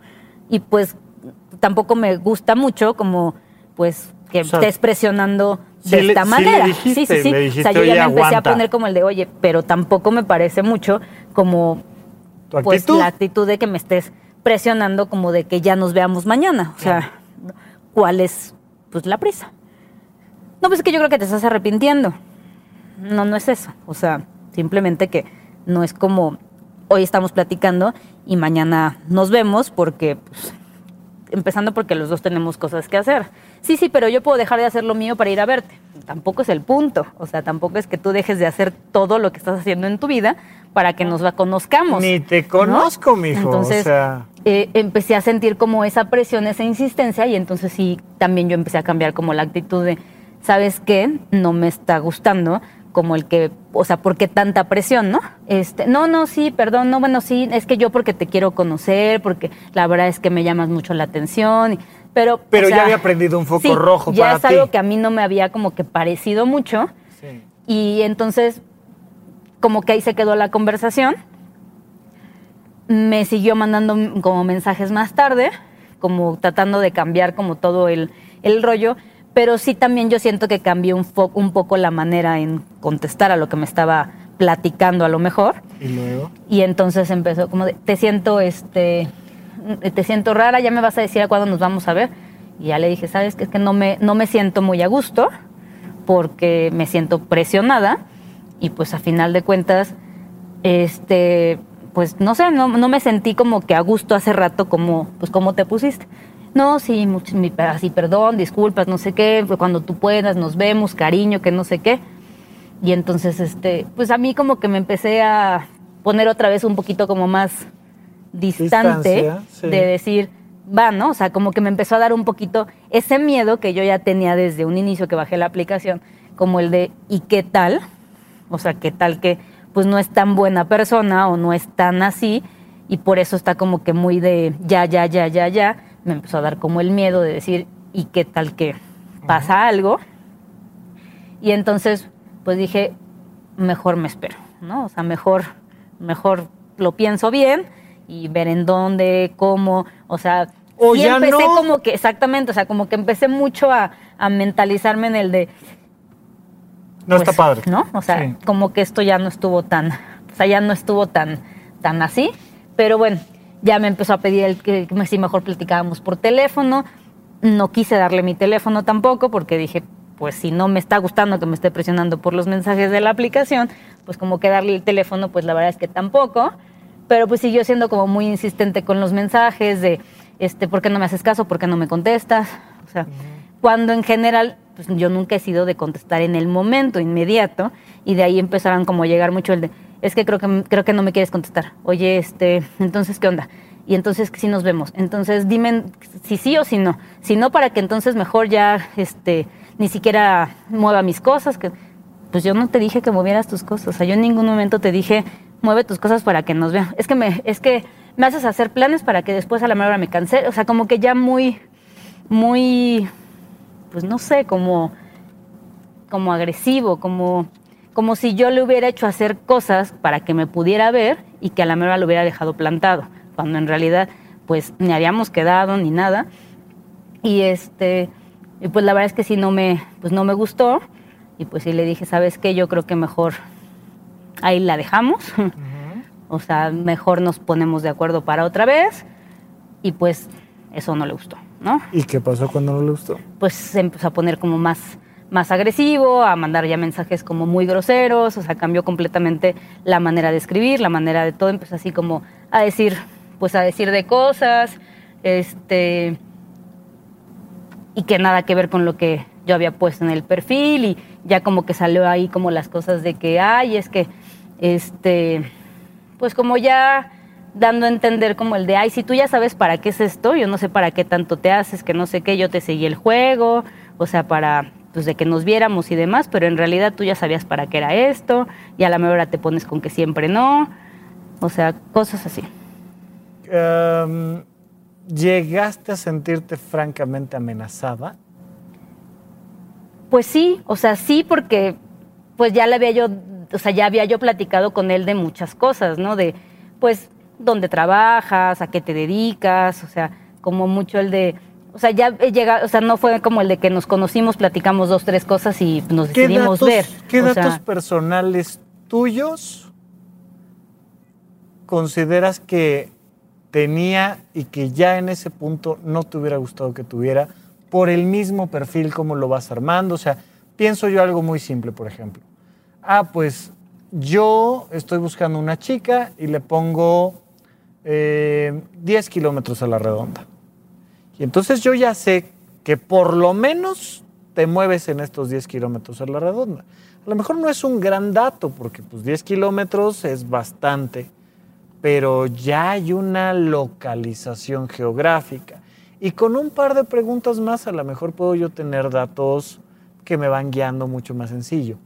y pues tampoco me gusta mucho como, pues, que O sea, estés presionando de esta le manera. dijiste, sí, sí, sí. o sea, yo "Oye, ya me empecé aguanta". a poner como el de, oye, pero tampoco me parece mucho como ¿Tu pues actitud? la actitud de que me estés presionando como de que ya nos veamos mañana. O sea, ¿cuál es pues la prisa? No, pues es que yo creo que te estás arrepintiendo. No, no es eso. O sea, simplemente que no es como hoy estamos platicando y mañana nos vemos porque, pues, empezando porque los dos tenemos cosas que hacer. Sí, sí, pero yo puedo dejar de hacer lo mío para ir a verte. Tampoco es el punto. O sea, tampoco es que tú dejes de hacer todo lo que estás haciendo en tu vida para que nos la conozcamos. Ni te ¿no? conozco, mijo. Entonces, o sea, eh, empecé a sentir como esa presión, esa insistencia y entonces sí, también yo empecé a cambiar como la actitud de, ¿sabes qué? No me está gustando como el que, o sea, ¿por qué tanta presión, no? Este, no, no, sí, perdón, no, bueno, sí, es que yo porque te quiero conocer, porque la verdad es que me llamas mucho la atención, pero... Pero o ya había prendido un foco sí, rojo ya para es algo que a mí no me había como que parecido mucho sí. y entonces como que ahí se quedó la conversación. Me siguió mandando como mensajes más tarde, como tratando de cambiar como todo el, el rollo, pero sí también yo siento que cambió un, un poco la manera en contestar a lo que me estaba platicando a lo mejor. Y luego. Y entonces empezó como de, te siento, este, te siento rara, ya me vas a decir a cuándo nos vamos a ver. Y ya le dije, sabes que es que no me, no me siento muy a gusto porque me siento presionada y pues a final de cuentas, este, pues no sé, no, no me sentí como que a gusto hace rato como, pues como te pusiste. No, sí, mi- así, perdón, disculpas, no sé qué, pues, cuando tú puedas, nos vemos, cariño, que no sé qué. Y entonces, este, pues a mí como que me empecé a poner otra vez un poquito como más distante sí. de decir, va, ¿no? O sea, como que me empezó a dar un poquito ese miedo que yo ya tenía desde un inicio que bajé la aplicación, como el de, ¿y qué tal? O sea, ¿qué tal que pues no es tan buena persona o no es tan así? Y por eso está como que muy de ya, ya, ya, ya, ya. Me empezó a dar como el miedo de decir, ¿y qué tal que pasa algo? Y entonces, pues dije, mejor me espero, ¿no? O sea, mejor, mejor lo pienso bien y ver en dónde, cómo, o sea, O ya empecé no. como que, exactamente, o sea, como que empecé mucho a, a mentalizarme en el de, No pues, está padre. ¿no? O sea, Sí. como que esto ya no estuvo tan, o sea, ya no estuvo tan, tan así, pero bueno, ya me empezó a pedir el que si mejor platicábamos por teléfono, no quise darle mi teléfono tampoco porque dije, pues si no me está gustando que me esté presionando por los mensajes de la aplicación, pues como que darle el teléfono, pues la verdad es que tampoco. Pero pues siguió siendo como muy insistente con los mensajes de, este, ¿por qué no me haces caso? ¿Por qué no me contestas? O sea, cuando en general pues yo nunca he sido de contestar en el momento inmediato y de ahí empezaron como a llegar mucho el de, es que creo que creo que no me quieres contestar. Oye, este, entonces ¿qué onda? Y entonces si nos vemos. Entonces dime si sí o si no. Si no para que entonces mejor ya este ni siquiera mueva mis cosas, que pues yo no te dije que movieras tus cosas. O sea, yo en ningún momento te dije, mueve tus cosas para que nos vean. Es que me es que me haces hacer planes para que después a la hora me cansé, o sea, como que ya muy muy pues no sé, como, como agresivo, como, como si yo le hubiera hecho hacer cosas para que me pudiera ver y que a la mera lo hubiera dejado plantado, cuando en realidad pues ni habíamos quedado ni nada. Y este, y pues la verdad es que sí no me, pues no me gustó. Y pues sí le dije, ¿sabes qué? Yo creo que mejor ahí la dejamos. o sea, mejor nos ponemos de acuerdo para otra vez. Y pues eso no le gustó, ¿no? ¿Y qué pasó cuando no le gustó? Pues se empezó a poner como más, más agresivo, a mandar ya mensajes como muy groseros, o sea, cambió completamente la manera de escribir, la manera de todo, empezó así como a decir, pues a decir de cosas, este, y que nada que ver con lo que yo había puesto en el perfil, y ya como que salió ahí como las cosas de que, ay, es que, este, pues como ya dando a entender como el de, ay, si tú ya sabes para qué es esto, yo no sé para qué tanto te haces, que no sé qué, yo te seguí el juego, o sea, para, pues de que nos viéramos y demás, pero en realidad tú ya sabías para qué era esto, y a la mejor te pones con que siempre no, o sea, cosas así. Em, ¿Llegaste a sentirte francamente amenazada? Pues sí, o sea, sí, porque pues ya le había yo, o sea, ya había yo platicado con él de muchas cosas, ¿no? De, pues, dónde trabajas, a qué te dedicas, o sea, como mucho el de, o sea, ya llega, o sea, no fue como el de que nos conocimos, platicamos dos, tres cosas y nos decidimos ver. ¿Qué datos personales tuyos consideras que tenía y que ya en ese punto no te hubiera gustado que tuviera por el mismo perfil como lo vas armando? O sea, pienso yo algo muy simple, por ejemplo. Ah, pues yo estoy buscando una chica y le pongo 10 eh, kilómetros a la redonda. Y entonces yo ya sé que por lo menos te mueves en estos 10 kilómetros a la redonda. A lo mejor no es un gran dato, porque pues 10 kilómetros es bastante, pero ya hay una localización geográfica. Y con un par de preguntas más, a lo mejor puedo yo tener datos que me van guiando mucho más sencillo.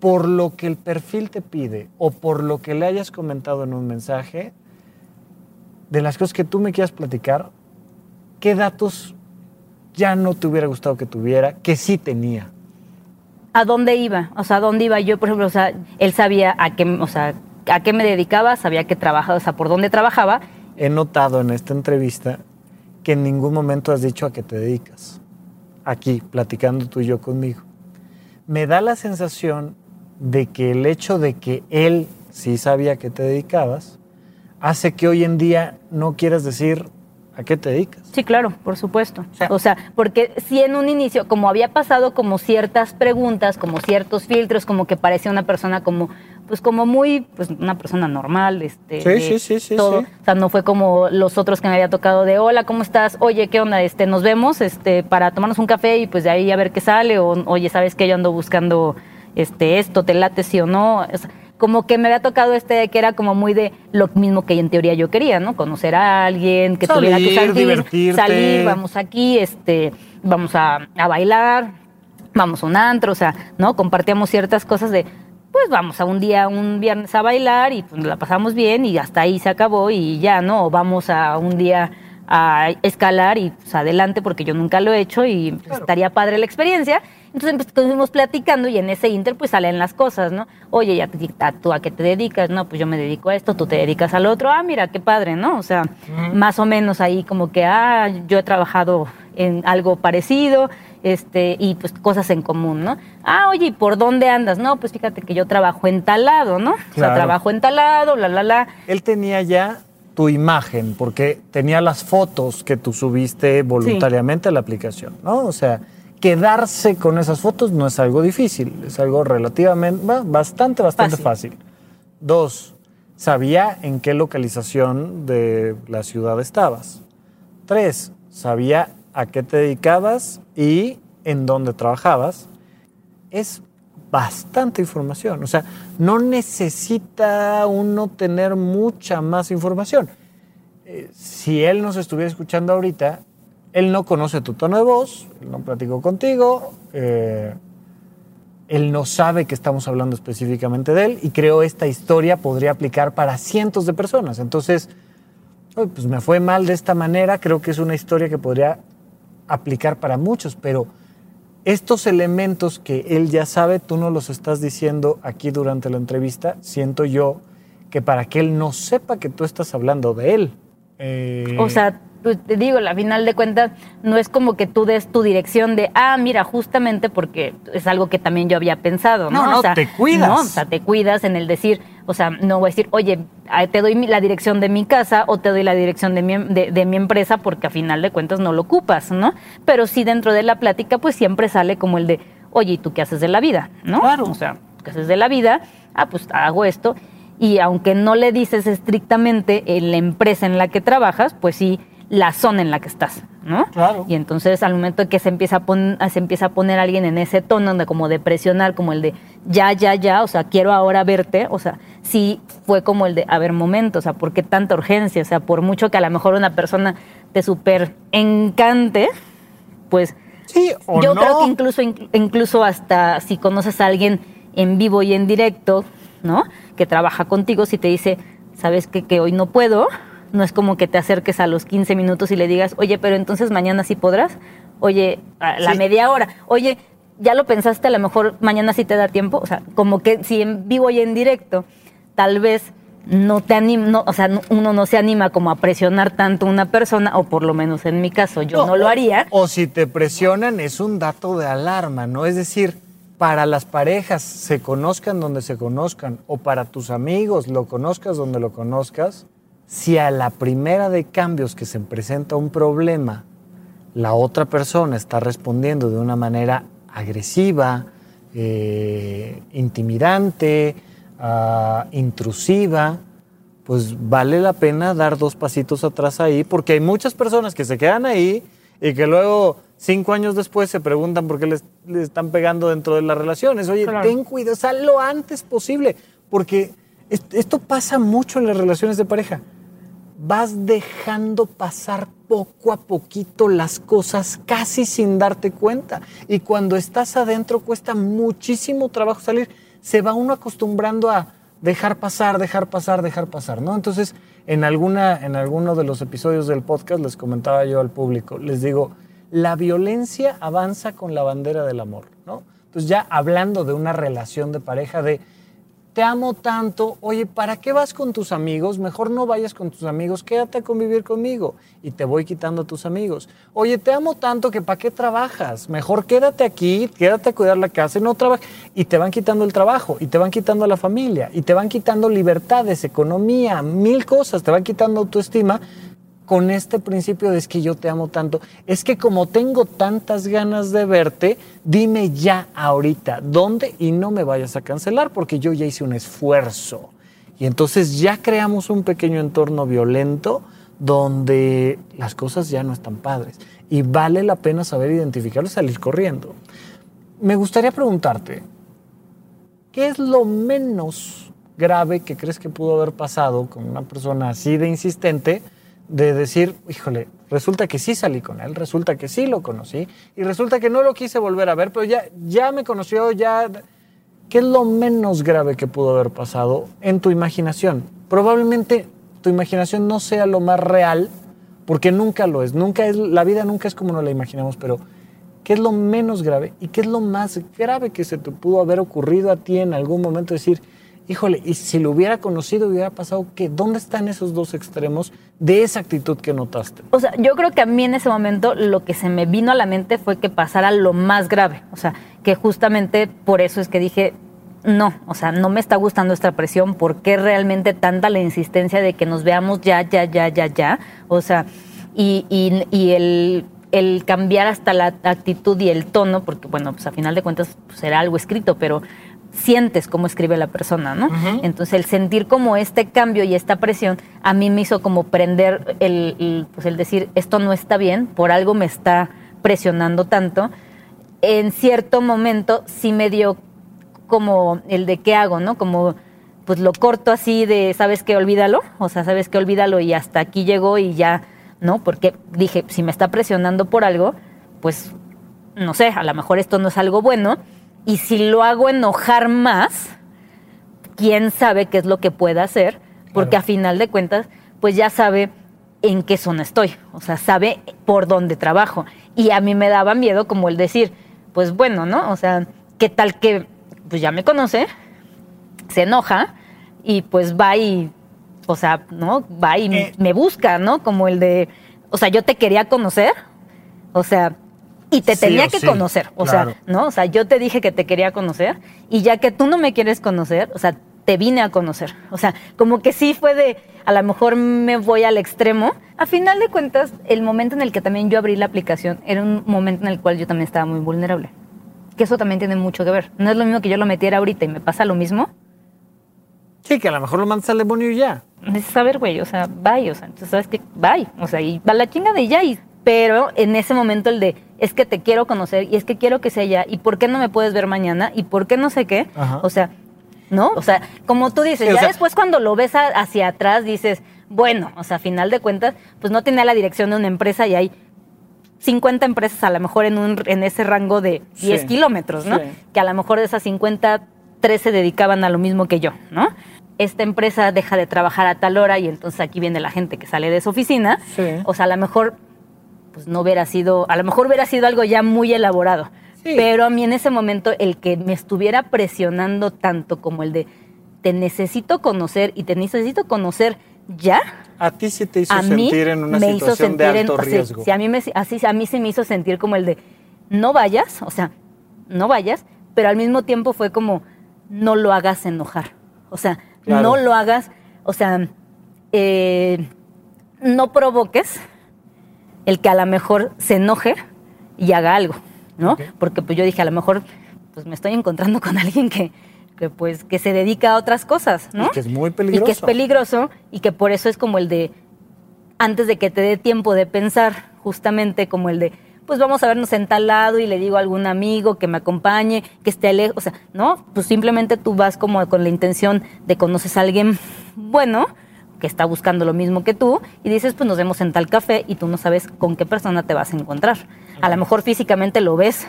Por lo que el perfil te pide o por lo que le hayas comentado en un mensaje, de las cosas que tú me quieras platicar, ¿qué datos ya no te hubiera gustado que tuviera, que sí tenía? ¿A dónde iba? O sea, ¿a dónde iba yo? Por ejemplo, o sea, él sabía a qué, o sea, a qué me dedicaba, sabía que trabajaba, o sea, por dónde trabajaba. He notado en esta entrevista que en ningún momento has dicho a qué te dedicas. Aquí, platicando tú y yo conmigo. Me da la sensación de que el hecho de que él sí sabía a qué te dedicabas, hace que hoy en día no quieras decir a qué te dedicas. Sí, claro, por supuesto. O sea, porque si en un inicio, como había pasado como ciertas preguntas, como ciertos filtros, como que parecía una persona como, pues como muy, pues una persona normal, este, sí, sí, sí, todo. O sea, no fue como los otros que me había tocado de, hola, ¿cómo estás? Oye, ¿qué onda? Este, nos vemos, este, para tomarnos un café y pues de ahí a ver qué sale, o oye, ¿sabes qué? Yo ando buscando, este, esto, te late sí o no. O sea, como que me había tocado este que era como muy de lo mismo que en teoría yo quería, ¿no? Conocer a alguien, que tuviera que salir, divertirte. salir, vamos aquí, este, vamos a, a, bailar, vamos a un antro, o sea, ¿no? Compartíamos ciertas cosas de, pues vamos a un día, un viernes a bailar y pues la pasamos bien y hasta ahí se acabó y ya, ¿no? O vamos a un día a escalar y pues, adelante porque yo nunca lo he hecho y pues, estaría padre la experiencia. Entonces estuvimos platicando y en ese inter pues salen las cosas, ¿no? Oye, ya tú a qué te dedicas, no, pues yo me dedico a esto, tú te dedicas al otro, ah, mira, qué padre, ¿no? O sea, más o menos ahí como que, ah, yo he trabajado en algo parecido, este, y pues cosas en común, ¿no? Ah, oye, ¿y por dónde andas? No, pues fíjate que yo trabajo en talado, ¿no? O sea, trabajo en talado, la, la, la. Él tenía ya tu imagen, porque tenía las fotos que tú subiste voluntariamente a la aplicación, ¿no? O sea, quedarse con esas fotos no es algo difícil, es algo relativamente, bastante, bastante fácil. Dos, sabía en qué localización de la ciudad estabas. Tres, sabía a qué te dedicabas y en dónde trabajabas. Es bastante información. O sea, no necesita uno tener mucha más información. Eh, si él nos estuviera escuchando ahorita, él no conoce tu tono de voz, él no platicó contigo, eh, él no sabe que estamos hablando específicamente de él y creo esta historia podría aplicar para cientos de personas. Entonces, pues me fue mal de esta manera, creo que es una historia que podría aplicar para muchos, pero estos elementos que él ya sabe, tú no los estás diciendo aquí durante la entrevista, siento yo que para que él no sepa que tú estás hablando de él. Eh, o sea, pues, te digo, la final de cuentas no es como que tú des tu dirección de, ah, mira, justamente porque es algo que también yo había pensado, ¿no? No, no, o sea, te cuidas. No, o sea, te cuidas en el decir, o sea, no voy a decir, oye, te doy la dirección de mi casa o te doy la dirección de mi, de, mi empresa porque a final de cuentas no lo ocupas, ¿no? Pero sí dentro de la plática pues siempre sale como el de, oye, ¿y tú qué haces de la vida? ¿No? Claro. O sea, ¿qué haces de la vida? Ah, pues hago esto. Y aunque no le dices estrictamente en la empresa en la que trabajas, pues sí la zona en la que estás, ¿no? Claro. Y entonces al momento que se empieza a, poner, se empieza a poner alguien en ese tono de como de presionar, como el de ya, ya, ya, o sea, quiero ahora verte, o sea, sí fue como el de, a ver, momento, o sea, ¿por qué tanta urgencia? O sea, por mucho que a lo mejor una persona te súper encante, pues sí, o yo no. creo que incluso, incluso hasta si conoces a alguien en vivo y en directo, ¿no? Que trabaja contigo, si te dice, ¿sabes qué? Que hoy no puedo, no es como que te acerques a los 15 minutos y le digas, oye, pero entonces mañana sí podrás. Oye, a la Sí. media hora. Oye, ya lo pensaste, a lo mejor mañana sí te da tiempo. O sea, como que si en vivo y en directo, tal vez no te anima, no, o sea, no- uno no se anima como a presionar tanto a una persona, o por lo menos en mi caso, yo no, lo o- haría. O si te presionan, es un dato de alarma, ¿no? Es decir, para las parejas, se conozcan donde se conozcan, o para tus amigos, lo conozcas donde lo conozcas, si a la primera de cambios que se presenta un problema, la otra persona está respondiendo de una manera agresiva, eh, intimidante, ah, intrusiva, pues vale la pena dar dos pasitos atrás ahí, porque hay muchas personas que se quedan ahí y que luego, cinco años después, se preguntan por qué les, les están pegando dentro de las relaciones. Oye, Claro. ten cuidado, sal lo antes posible, porque est- esto pasa mucho en las relaciones de pareja. Vas dejando pasar poco a poquito las cosas casi sin darte cuenta. Y cuando estás adentro cuesta muchísimo trabajo salir. Se va uno acostumbrando a dejar pasar, dejar pasar, dejar pasar, ¿no? Entonces, en, alguna, en alguno de los episodios del podcast les comentaba yo al público, les digo, la violencia avanza con la bandera del amor, ¿no? Entonces ya hablando de una relación de pareja, de te amo tanto, oye, ¿para qué vas con tus amigos? Mejor no vayas con tus amigos, quédate a convivir conmigo y te voy quitando a tus amigos. Oye, te amo tanto que ¿para qué trabajas? Mejor quédate aquí, quédate a cuidar la casa y no trabajes. Y te van quitando el trabajo, y te van quitando la familia, y te van quitando libertades, economía, mil cosas, te van quitando autoestima con este principio es que yo te amo tanto, es que como tengo tantas ganas de verte, dime ya ahorita dónde y no me vayas a cancelar porque yo ya hice un esfuerzo. Y entonces ya creamos un pequeño entorno violento donde las cosas ya no están padres y vale la pena saber identificarlo y salir corriendo. Me gustaría preguntarte, ¿qué es lo menos grave que crees que pudo haber pasado con una persona así de insistente? De decir, híjole, resulta que sí salí con él, resulta que sí lo conocí y resulta que no lo quise volver a ver, pero ya, ya me conoció, ya... ¿Qué es lo menos grave que pudo haber pasado en tu imaginación? Probablemente tu imaginación no sea lo más real, porque nunca lo es, nunca es, la vida nunca es como nos la imaginamos, pero ¿qué es lo menos grave y qué es lo más grave que se te pudo haber ocurrido a ti en algún momento decir, híjole, y si lo hubiera conocido, hubiera pasado que, ¿dónde están esos dos extremos de esa actitud que notaste? O sea, yo creo que a mí en ese momento lo que se me vino a la mente fue que pasara lo más grave. O sea, que justamente por eso es que dije, no, o sea, no me está gustando esta presión. ¿Por qué realmente tanta la insistencia de que nos veamos ya, ya, ya, ya, ya? O sea, y, y- el, cambiar hasta la actitud y el tono, porque bueno, pues a final de cuentas pues, era algo escrito, pero sientes cómo escribe la persona, ¿no? Entonces el sentir como este cambio y esta presión a mí me hizo como prender el, el, pues el decir esto no está bien, por algo me está presionando tanto. En cierto momento sí me dio como el de qué hago, ¿no? Como pues lo corto así de, ¿sabes qué? Olvídalo, o sea, ¿sabes qué? Olvídalo y hasta aquí llegó y ya, ¿no? Porque dije, si me está presionando por algo, pues no sé, a lo mejor esto no es algo bueno y si lo hago enojar más, quién sabe qué es lo que pueda hacer, porque a final de cuentas, pues ya sabe en qué zona estoy, o sea, sabe por dónde trabajo. Y a mí me daba miedo como el decir, pues bueno, ¿no? O sea, ¿qué tal que pues ya me conoce, se enoja y pues va y, o sea, ¿no? Va y Eh. me busca, ¿no? Como el de, o sea, yo te quería conocer, o sea, y te Sí tenía que sí, conocer, o claro. sea, ¿no? O sea, yo te dije que te quería conocer y ya que tú no me quieres conocer, o sea, te vine a conocer. O sea, como que sí fue de, a lo mejor me voy al extremo. A final de cuentas, el momento en el que también yo abrí la aplicación era un momento en el cual yo también estaba muy vulnerable. Que eso también tiene mucho que ver. No es lo mismo que yo lo metiera ahorita y me pasa lo mismo. Sí, que a lo mejor lo mandas al demonio y ya. Es saber, güey, o sea, bye, o sea, entonces sabes que bye, o sea, y va la chinga de ya. Y, pero en ese momento el de, es que te quiero conocer y es que quiero que sea ya, y por qué no me puedes ver mañana y por qué no sé qué, Ajá. o sea, ¿no? O sea, como tú dices, Sí, ya sea- después cuando lo ves a- hacia atrás dices, bueno, o sea, a final de cuentas, pues no tenía la dirección de una empresa y hay 50 empresas a lo mejor en, un, en ese rango de 10 Sí, kilómetros, ¿no? sí. Que a lo mejor de esas 50, 3 se dedicaban a lo mismo que yo, ¿no? Esta empresa deja de trabajar a tal hora y entonces aquí viene la gente que sale de su oficina. Sí. O sea, a lo mejor, pues no hubiera sido, a lo mejor hubiera sido algo ya muy elaborado. Sí. Pero a mí en ese momento el que me estuviera presionando tanto como el de te necesito conocer y te necesito conocer ya, A ti sí te hizo a mí sentir en una me hizo situación sentir de en- alto sí, riesgo. sí, a mí me, así a mí se me hizo sentir como el de no vayas, o sea, no vayas, pero al mismo tiempo fue como no lo hagas enojar, o sea, Claro. no lo hagas, o sea, eh, no provoques el que a lo mejor se enoje y haga algo, ¿no? Porque pues yo dije a lo mejor pues me estoy encontrando con alguien que que pues que se dedica a otras cosas, ¿no? Y que es muy Y que es peligroso. peligroso y que por eso es como el de, antes de que te dé tiempo de pensar, justamente como el de, pues vamos a vernos en tal lado y le digo a algún amigo que me acompañe, que esté lejos, o sea, no, pues simplemente tú vas como con la intención de conoces a alguien bueno que está buscando lo mismo que tú y dices, pues nos vemos en tal café y tú no sabes con qué persona te vas a encontrar. A lo mejor físicamente lo ves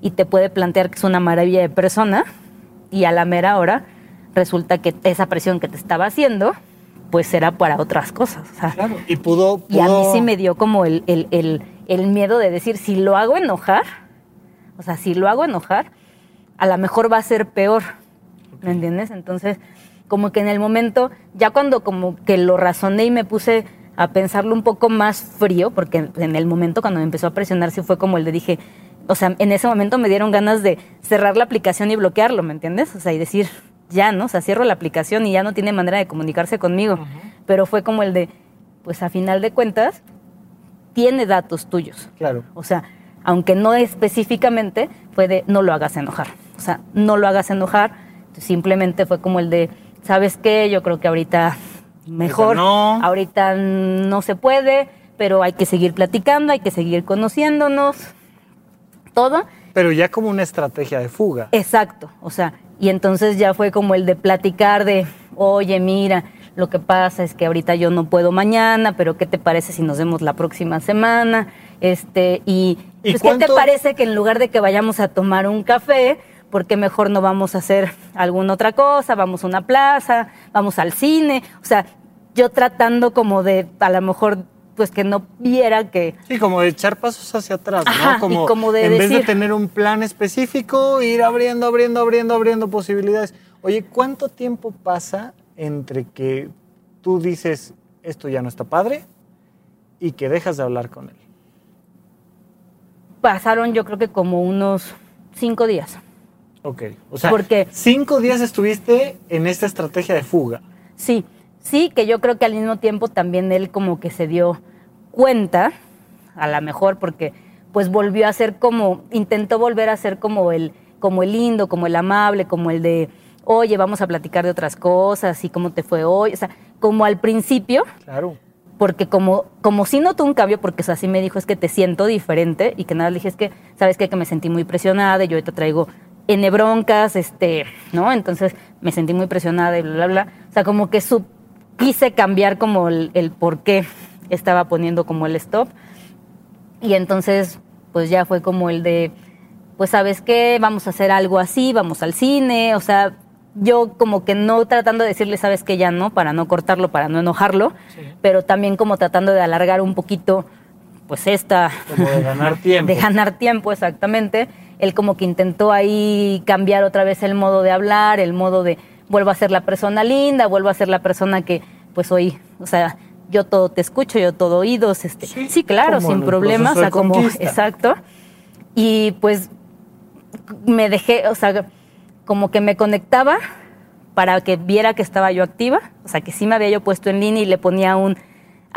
y te puede plantear que es una maravilla de persona y a la mera hora resulta que esa presión que te estaba haciendo pues era para otras cosas. o sea, Claro. Y pudo, y a mí pudo- sí me dio como el, el- el- el miedo de decir, si lo hago enojar, o sea, si lo hago enojar, a lo mejor va a ser peor. ¿Me entiendes? Entonces, como que en el momento, ya cuando como que lo razoné y me puse a pensarlo un poco más frío, porque en el momento cuando me empezó a presionar sí fue como el de dije, o sea, en ese momento me dieron ganas de cerrar la aplicación y bloquearlo, ¿me entiendes? O sea, y decir, ya, ¿no? O sea, cierro la aplicación y ya no tiene manera de comunicarse conmigo. Pero fue como el de, pues a final de cuentas, tiene datos tuyos. Claro. O sea, aunque no específicamente, fue de no lo hagas enojar. O sea, no lo hagas enojar. Simplemente fue como el de, ¿sabes qué? Yo creo que ahorita mejor. no. Ahorita no se puede, pero hay que seguir platicando, hay que seguir conociéndonos. Todo. Pero ya como una estrategia de fuga. Exacto, o sea, y entonces ya fue como el de platicar de, oye, mira, lo que pasa es que ahorita yo no puedo mañana, pero ¿qué te parece si nos vemos la próxima semana? Este, y, ¿Y pues, ¿qué te parece que en lugar de que vayamos a tomar un café, ¿por qué mejor no vamos a hacer alguna otra cosa? Vamos a una plaza, vamos al cine, o sea, yo tratando como de, a lo mejor, pues que no viera que, Sí, como de echar pasos hacia atrás, ¿no? Ajá, y como de en vez de tener un plan específico, ir abriendo, abriendo, abriendo, abriendo posibilidades. Oye, ¿cuánto tiempo pasa entre que tú dices esto ya no está padre y que dejas de hablar con él? pasaron yo creo que como unos cinco días. Ok. O sea, Porque- cinco días estuviste en esta estrategia de fuga. Sí, sí, que yo creo que al mismo tiempo también él como que se dio cuenta a lo mejor porque pues volvió a ser como, intentó volver a ser como el, como el lindo, como el amable, como el de, oye, vamos a platicar de otras cosas y cómo te fue hoy, o sea, como al principio, Claro. porque como, como sí notó un cambio, porque o sea, sí me dijo es que te siento diferente y que nada, le dije es que, ¿sabes qué? Que me sentí muy presionada y yo ahorita traigo N broncas, este, ¿no? Entonces me sentí muy presionada y bla, bla, bla. O sea, como que su, quise cambiar como el, el por qué estaba poniendo como el stop. Y entonces, pues ya fue como el de, pues sabes qué, vamos a hacer algo así, vamos al cine, o sea, yo como que no tratando de decirle, sabes que ya no, para no cortarlo, para no enojarlo, pero también como tratando de alargar un poquito, pues esta... Como de ganar tiempo. de ganar tiempo, exactamente. Él como que intentó ahí cambiar otra vez el modo de hablar, el modo de vuelvo a ser la persona linda, vuelvo a ser la persona que pues hoy, o sea, yo todo te escucho, yo todo oídos, este, sí, claro, como sin problemas, o sea, como exacto. Y pues me dejé, o sea, como que me conectaba para que viera que estaba yo activa, o sea, que sí me había yo puesto en línea y le ponía un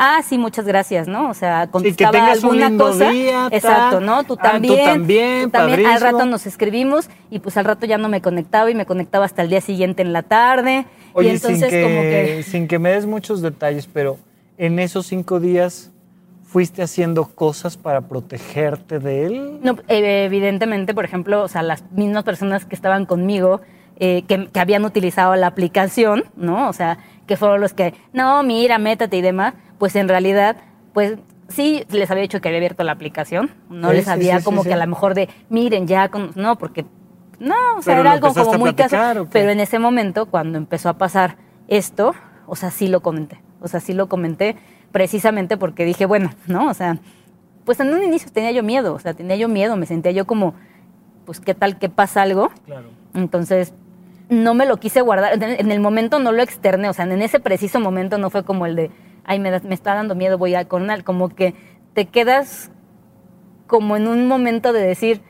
Ah, sí, muchas gracias, ¿no? O sea, contestaba tengas un alguna lindo cosa. día. Exacto, ¿no? Tú Ah, tú también. también, tú también. Al rato nos escribimos y pues al rato ya no me conectaba y me conectaba hasta el día siguiente en la tarde. Oye, y entonces sin, que, como que sin que me des muchos detalles, pero en esos cinco días fuiste haciendo cosas para protegerte de él. No, eh, evidentemente, por ejemplo, o sea, las mismas personas que estaban conmigo, eh, que, que habían utilizado la aplicación, ¿no? O sea, que fueron los que, no, mira, métate y demás, pues en realidad, pues sí les había dicho que había abierto la aplicación, no Sí, les había sí, como que a lo mejor de, miren, ya, con, no, porque, no, o sea, Pero era algo como muy platicar, casual, ¿o qué? pero en ese momento, cuando empezó a pasar esto, o sea, sí lo comenté, o sea, sí lo comenté precisamente porque dije, bueno, ¿no? O sea, pues en un inicio tenía yo miedo, o sea, tenía yo miedo, me sentía yo como, pues, ¿qué tal que pasa algo? Claro. Entonces, no me lo quise guardar, en el momento no lo externé, o sea, en ese preciso momento no fue como el de, ay, me, da- me está dando miedo, voy a con él, como que te quedas como en un momento de decir,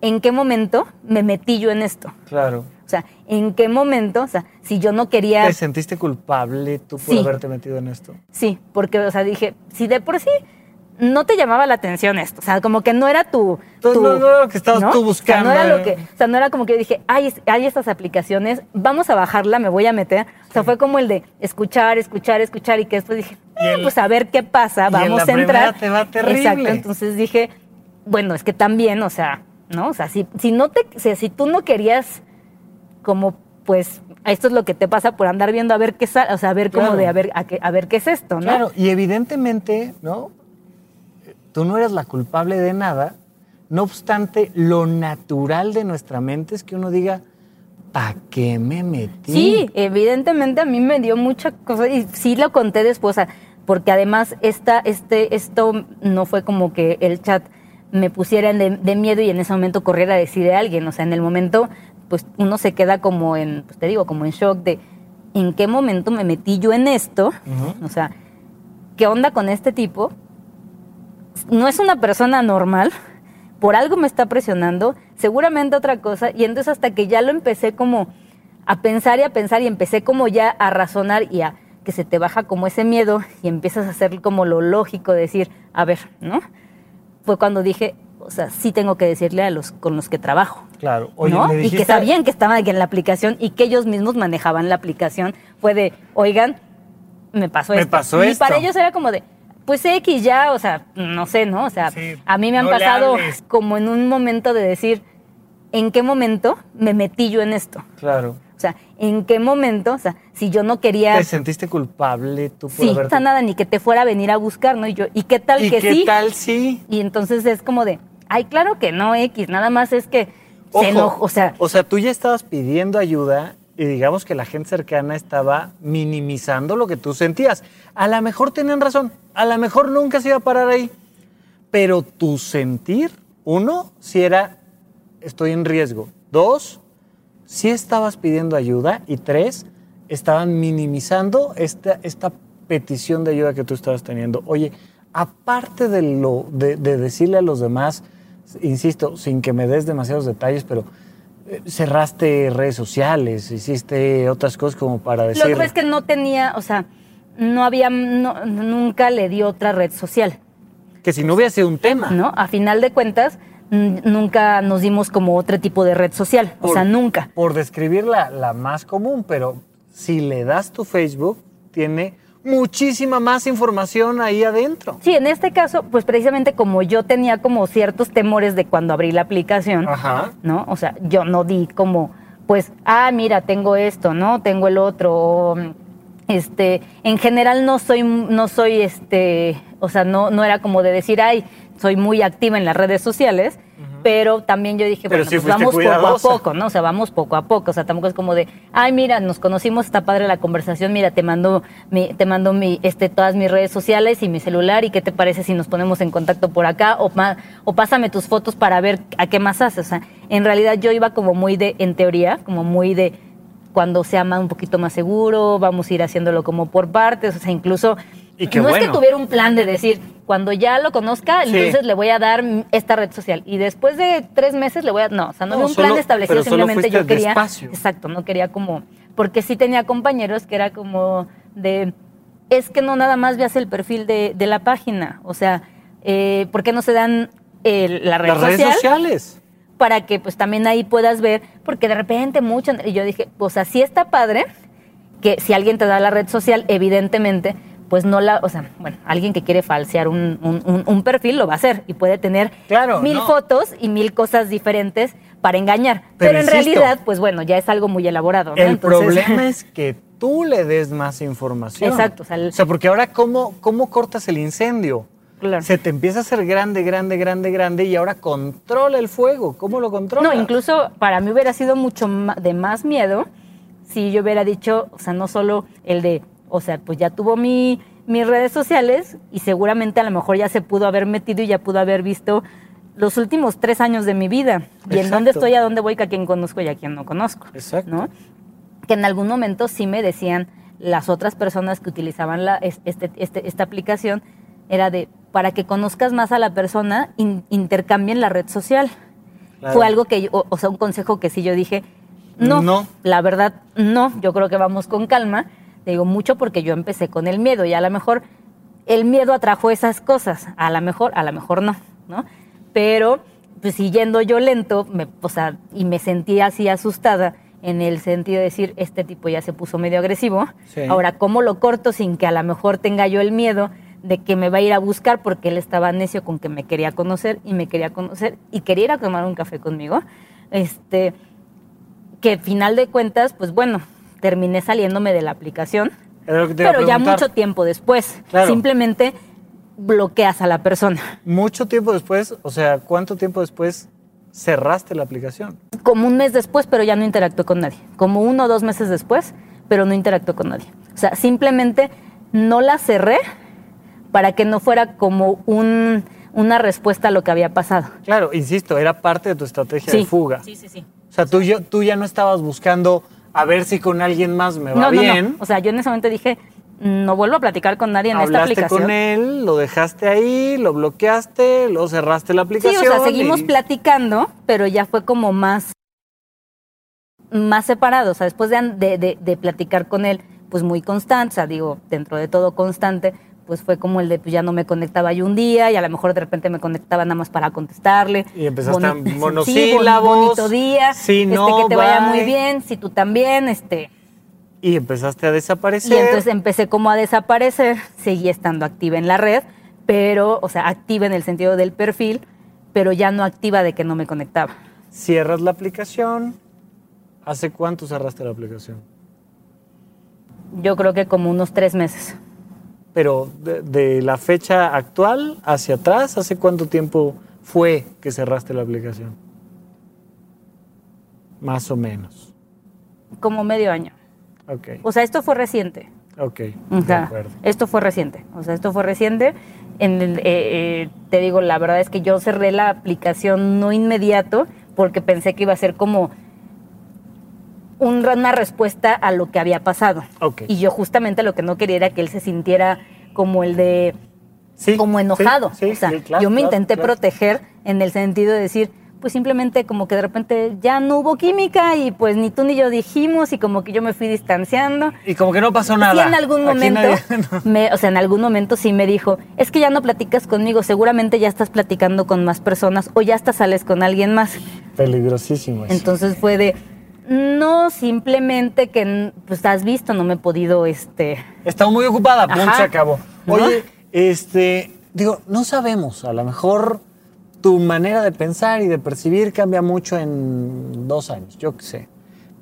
¿en qué momento me metí yo en esto? Claro. O sea, ¿en qué momento? O sea, si yo no quería... ¿Te sentiste culpable tú por Sí. haberte metido en esto? Sí, porque, o sea, dije, si de por sí no te llamaba la atención esto, o sea, como que no era tu... Tú- tu- no- no era lo que estabas tú O sea, no era buscando, lo que, ¿eh? o sea, no era como que yo dije, ay, hay estas aplicaciones, vamos a bajarla, me voy a meter. O sea, fue como el de escuchar, escuchar, escuchar y que después dije, eh, pues a ver qué pasa, y en vamos la a entrar. te va terrible. Exacto, entonces dije, bueno, es que también, o sea, ¿no? O sea, si, si no te, o sea, si tú no querías como pues esto es lo que te pasa por andar viendo a ver qué sale, o sea, a ver Claro. de a ver a, qué- a ver qué es esto, ¿no? Claro, y evidentemente, ¿no? Tú no eres la culpable de nada. No obstante, lo natural de nuestra mente es que uno diga, ¿para qué me metí? Sí, evidentemente a mí me dio mucha cosa y sí lo conté después, porque además esta, este, esto no fue como que el chat me pusiera de, de miedo y en ese momento corriera a decirle a alguien, o sea, en el momento pues uno se queda como en, pues te digo, como en shock de en qué momento me metí yo en esto, Ujú. o sea, ¿qué onda con este tipo? No es una persona normal, por algo me está presionando, seguramente otra cosa, y entonces hasta que ya lo empecé como a pensar y a pensar y empecé como ya a razonar y a que se te baja como ese miedo y empiezas a hacer como lo lógico, decir, a ver, ¿no? Fue cuando dije, o sea, sí tengo que decirle a los con los que trabajo. Claro. Oye, ¿no? Y que sabían que estaban en la aplicación y que ellos mismos manejaban la aplicación. Fue de, oigan, me pasó Me esto. pasó y esto. para ellos era como de, pues X ya, o sea, no sé, ¿no? O sea, Sí, a mí me han no pasado como en un momento de decir, ¿en qué momento me metí yo en esto? Claro. O sea, ¿en qué momento? O sea, si yo no quería... ¿Te sentiste culpable tú por Sí, haberte- o sea, nada, ni que te fuera a venir a buscar, ¿no? Y yo, ¿y qué tal ¿Y que qué sí? tal sí? Y entonces es como de, ay, claro que no, X, nada más es que Ojo, se enojó, o sea, o sea, tú ya estabas pidiendo ayuda y digamos que la gente cercana estaba minimizando lo que tú sentías. A lo mejor tenían razón, a lo mejor nunca se iba a parar ahí, pero tu sentir, uno, si era estoy en riesgo, dos, si estabas pidiendo ayuda y tres, estaban minimizando esta, esta petición de ayuda que tú estabas teniendo. Oye, aparte de, lo, de, de decirle a los demás, insisto, sin que me des demasiados detalles, pero cerraste redes sociales, hiciste otras cosas como para decir... Lo que es que no tenía, o sea, no había, no- nunca le di otra red social. Que si no hubiera sido un tema. ¿no? A final de cuentas, nunca nos dimos como otro tipo de red social, o sea, nunca. Por describir la, la más común, pero si le das tu Facebook, tiene muchísima más información ahí adentro. Sí, en este caso, pues precisamente como yo tenía como ciertos temores de cuando abrí la aplicación, Ajá. ¿no? O sea, yo no di como, pues, ah, mira, tengo esto, ¿no? Tengo el otro. o, este, en general no soy, no soy, este, o sea, no, no era como de decir, ay, soy muy activa en las redes sociales. Pero también yo dije, Pero bueno, pues fuiste vamos poco a poco, ¿no? O sea, vamos poco a poco. O sea, tampoco es como de, ay, mira, nos conocimos, está padre la conversación, mira, te mando, mi, te mando mi, este, todas mis redes sociales y mi celular, y qué te parece si nos ponemos en contacto por acá, o, o pásame tus fotos para ver a qué más haces. O sea, en realidad yo iba como muy de, en teoría, como muy de cuando sea más un poquito más seguro, vamos a ir haciéndolo como por partes, o sea, incluso Y qué no es que tuviera un plan de decir, cuando ya lo conozca, Sí. entonces le voy a dar esta red social. Y después de tres meses le voy a... No, o sea, no, No, había un plan establecido, simplemente yo quería... despacio. Exacto, no quería como... Porque sí tenía compañeros que era como de... Es que no nada más veas el perfil de, de la página. O sea, eh, ¿por qué no se dan el- la red Las redes social? sociales. para que pues también ahí puedas ver, porque de repente mucho, y yo dije, pues así está padre, que si alguien te da la red social, evidentemente, pues no la, o sea, bueno, alguien que quiere falsear un, un- un- un perfil lo va a hacer y puede tener Claro, mil no. fotos y mil cosas diferentes para engañar. Pero Pero, en insisto, realidad, pues bueno, ya es algo muy elaborado. ¿no? El Entonces- problema es que tú le des más información. Exacto, o sea, el- porque ahora, ¿cómo, ¿cómo cortas el incendio? Claro. Se te empieza a hacer grande, grande, grande, grande y ahora controla el fuego. ¿Cómo lo controla? No, incluso para mí hubiera sido mucho de más miedo si yo hubiera dicho, o sea, no solo el de, o sea, pues ya tuvo mi, mis redes sociales y seguramente a lo mejor ya se pudo haber metido y ya pudo haber visto los últimos tres años de mi vida y en dónde estoy, a dónde voy, que a quién conozco y a quién no conozco. Exacto. ¿no? Que en algún momento sí me decían las otras personas que utilizaban la, es- este, este- esta aplicación, era de, para que conozcas más a la persona, in- intercambien la red social. Claro. Fue algo que, yo- o, o sea, un consejo que sí yo dije, no, No. la verdad, no, yo creo que vamos con calma. Te digo mucho porque yo empecé con el miedo y a lo mejor el miedo atrajo esas cosas, a lo mejor, a lo mejor no, ¿no? Pero, pues siguiendo yo lento, me, o sea, y me sentí así asustada en el sentido de decir, este tipo ya se puso medio agresivo. Sí. Ahora, ¿cómo lo corto sin que a lo mejor tenga yo el miedo de que me va a ir a buscar porque él estaba necio con que me quería conocer y me quería conocer y quería ir a tomar un café conmigo? Este, que final de cuentas, pues bueno, terminé saliéndome de la aplicación, Era lo que te iba a pero ya mucho tiempo después. Claro. Simplemente bloqueas a la persona. Mucho tiempo después, o sea, ¿cuánto tiempo después cerraste la aplicación? Como un mes después, pero ya no interactué con nadie. Como uno o dos meses después, pero no interactué con nadie. O sea, simplemente no la cerré para que no fuera como un, una respuesta a lo que había pasado. Claro, insisto, era parte de tu estrategia de fuga. Sí, sí, sí. O sea, tú, ya- tú ya no estabas buscando a ver si con alguien más me va No, no, bien. no. O sea, yo en ese momento dije, no vuelvo a platicar con nadie en esta aplicación. con él, lo dejaste ahí, lo bloqueaste, lo cerraste la Sí, aplicación. o sea, seguimos y- platicando, pero ya fue como más, más separado. O sea, después de, de- de- de platicar con él, pues muy constante, o sea, digo, dentro de todo constante, pues fue como el de, pues ya no me conectaba yo un día y a lo mejor de repente me conectaba nada más para contestarle. Y empezaste a monosílabos. Sí, bon- bonito día, Sí, este, no, que te vaya muy bien, si tú también, este... Y empezaste a desaparecer. Y entonces empecé como a desaparecer, seguí estando activa en la red, pero, o sea, activa en el sentido del perfil, pero ya no activa de que no me conectaba. Cierras la aplicación. ¿Hace cuánto cerraste la aplicación? Yo creo que como unos tres meses. Pero de, de la fecha actual hacia atrás, ¿hace cuánto tiempo fue que cerraste la aplicación? Más o menos. Como medio año. Ok, O sea, esto fue reciente. ok, O de acuerdo. esto fue reciente. O sea, esto fue reciente. En el- eh, eh, te digo, la verdad es que yo cerré la aplicación no inmediato porque pensé que iba a ser como una respuesta a lo que había pasado. Y yo justamente lo que no quería era que él se sintiera como el de Sí, como enojado. sí, o sea, sí, claro, yo me claro, intenté claro. proteger en el sentido de decir, pues simplemente como que de repente ya no hubo química y pues ni tú ni yo dijimos y como que yo me fui distanciando. Y como que no pasó nada. Sí, en algún momento, nadie- no. me- o sea, en algún momento sí me dijo, es que ya no platicas conmigo, seguramente ya estás platicando con más personas o ya hasta sales con alguien más. Peligrosísimo eso. Entonces fue de, no, simplemente que, pues has visto, no me he podido, este... Estaba muy ocupada, punto, se acabó. ¿No? Oye, este, digo, no sabemos, a lo mejor tu manera de pensar y de percibir cambia mucho en dos años, yo qué sé.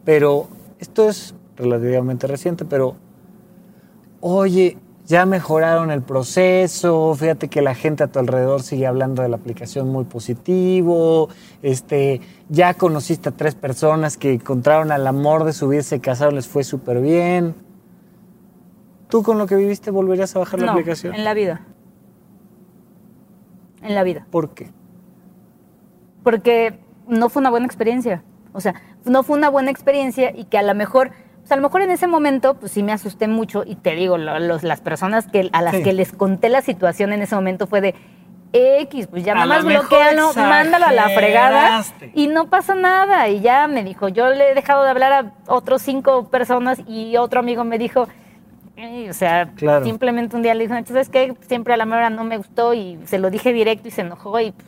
Pero esto es relativamente reciente, pero oye, ya mejoraron el proceso, fíjate que la gente a tu alrededor sigue hablando de la aplicación muy positivo, este, ya conociste a tres personas que encontraron al amor de su vida, se casaron, les fue súper bien. ¿Tú con lo que viviste volverías a bajar la aplicación? en la vida. En la vida. ¿Por qué? porque no fue una buena experiencia. O sea, no fue una buena experiencia y que a lo mejor, pues a lo mejor en ese momento, pues sí me asusté mucho y te digo, lo- los, las personas que, a las Sí. que les conté la situación en ese momento fue de X, pues ya nomás bloquealo, mándalo a la fregada y no pasa nada. Y ya me dijo, yo le he dejado de hablar a otros cinco personas y otro amigo me dijo, o sea, Claro. simplemente un día le dije, ¿sabes qué? Siempre a la mera no me gustó y se lo dije directo y se enojó y pues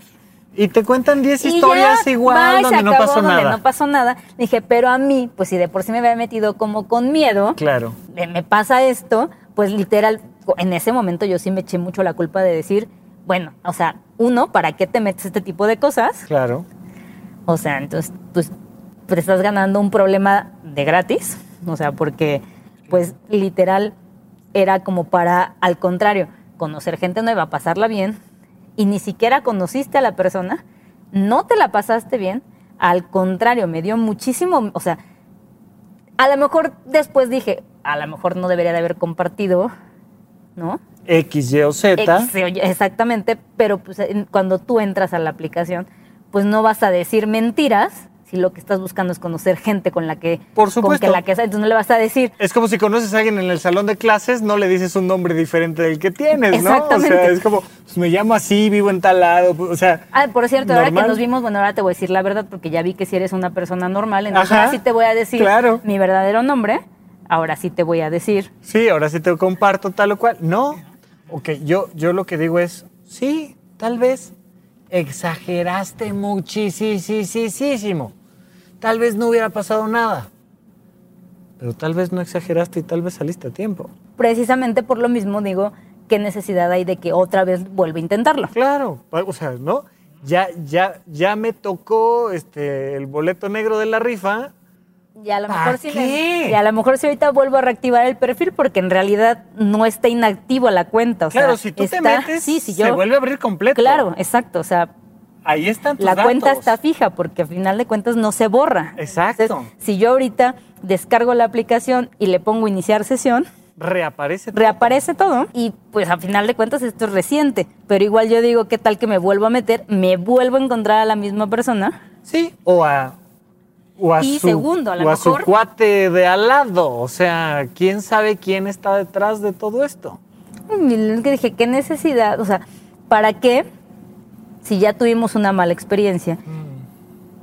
Y te cuentan 10 y historias ya, igual donde no pasó donde nada. no pasó nada. Dije, pero a mí, pues si de por sí me había metido como con miedo, Claro. de me pasa esto, pues literal, en ese momento yo sí me eché mucho la culpa de decir, bueno, o sea, uno, ¿para qué te metes este tipo de cosas? Claro. O sea, entonces, pues te estás ganando un problema de gratis, o sea, porque, pues literal, era como para, al contrario, conocer gente nueva, pasarla bien, y ni siquiera conociste a la persona, no te la pasaste bien, al contrario, me dio muchísimo, o sea, a lo mejor después dije, a lo mejor no debería de haber compartido, ¿no? X, Y o Z. Exactamente, pero pues, cuando tú entras a la aplicación, pues no vas a decir mentiras si lo que estás buscando es conocer gente con la que... Por supuesto. Con que la que entonces no le vas a decir... Es como si conoces a alguien en el salón de clases, no le dices un nombre diferente del que tienes, ¿no? O Exactamente. sea, es como, pues me llamo así, vivo en tal lado, o sea... Ah, por cierto, ahora que nos vimos, bueno, ahora te voy a decir la verdad porque ya vi que si eres una persona normal, entonces Ajá, ahora sí te voy a decir claro. mi verdadero nombre, ahora sí te voy a decir... Sí, ahora sí te comparto tal o cual. No. Ok, yo, yo lo que digo es, sí, tal vez exageraste muchísimo. Tal vez no hubiera pasado nada. Pero tal vez no exageraste y tal vez saliste a tiempo. Precisamente por lo mismo digo, ¿qué necesidad hay de que otra vez vuelva a intentarlo? Claro, o sea, ¿no? Ya, ya, ya me tocó este, el boleto negro de la rifa. Y a lo ¿Pa mejor sí y a lo mejor sí ahorita vuelvo a reactivar el perfil porque en realidad no está inactivo la cuenta. O Claro, sea, si tú te metes, sí, si se yo, vuelve a abrir completo. Claro, exacto. O sea, Ahí están tus la cuenta está fija porque al final de cuentas no se borra. Exacto. Entonces, si yo ahorita descargo la aplicación y le pongo iniciar sesión, Reaparece. todo. reaparece todo y pues al final de cuentas esto es reciente. Pero igual yo digo, ¿qué tal que me vuelvo a meter? Me vuelvo a encontrar a la misma persona. Sí, o a, o a, Y su, segundo, a lo o a su cuate de al lado. O sea, ¿quién sabe quién está detrás de todo esto? Y es que dije, ¿qué necesidad? O sea, ¿para qué? Si ya tuvimos una mala experiencia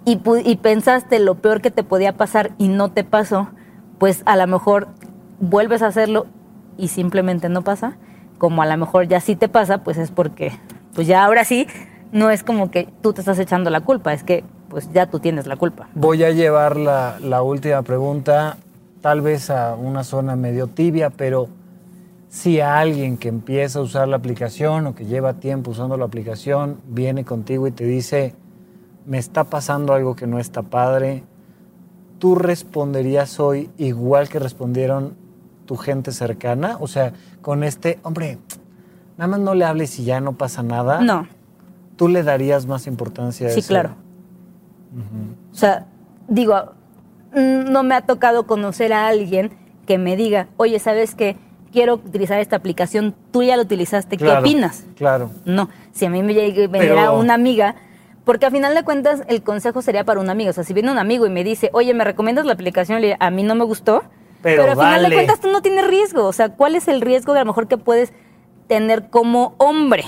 y, pensaste lo peor que te podía pasar y no te pasó, pues a lo mejor vuelves a hacerlo y simplemente no pasa. Como a lo mejor ya sí te pasa, pues es porque, pues ya ahora sí, no es como que tú te estás echando la culpa, es que pues ya tú tienes la culpa. Voy a llevar la última pregunta, tal vez a una zona medio tibia, pero si alguien que empieza a usar la aplicación o que lleva tiempo usando la aplicación viene contigo y te dice, me está pasando algo que no está padre, ¿tú responderías hoy igual que respondieron tu gente cercana? O sea, con este, hombre, nada más no le hables y ya no pasa nada. No, ¿Tú le darías más importancia a sí, eso? claro. O sea, digo, mm, no me ha tocado conocer a alguien que me diga, oye, ¿sabes qué? Quiero utilizar esta aplicación, tú ya la utilizaste, ¿qué opinas? Claro. No, si a mí me Pero- una amiga, porque a final de cuentas el consejo sería para una amiga. O sea, si viene un amigo y me dice, oye, ¿me recomiendas la aplicación? Le digo, a mí no me gustó. Pero a final de cuentas tú no tienes riesgo. O sea, ¿cuál es el riesgo que a lo mejor que puedes tener como hombre?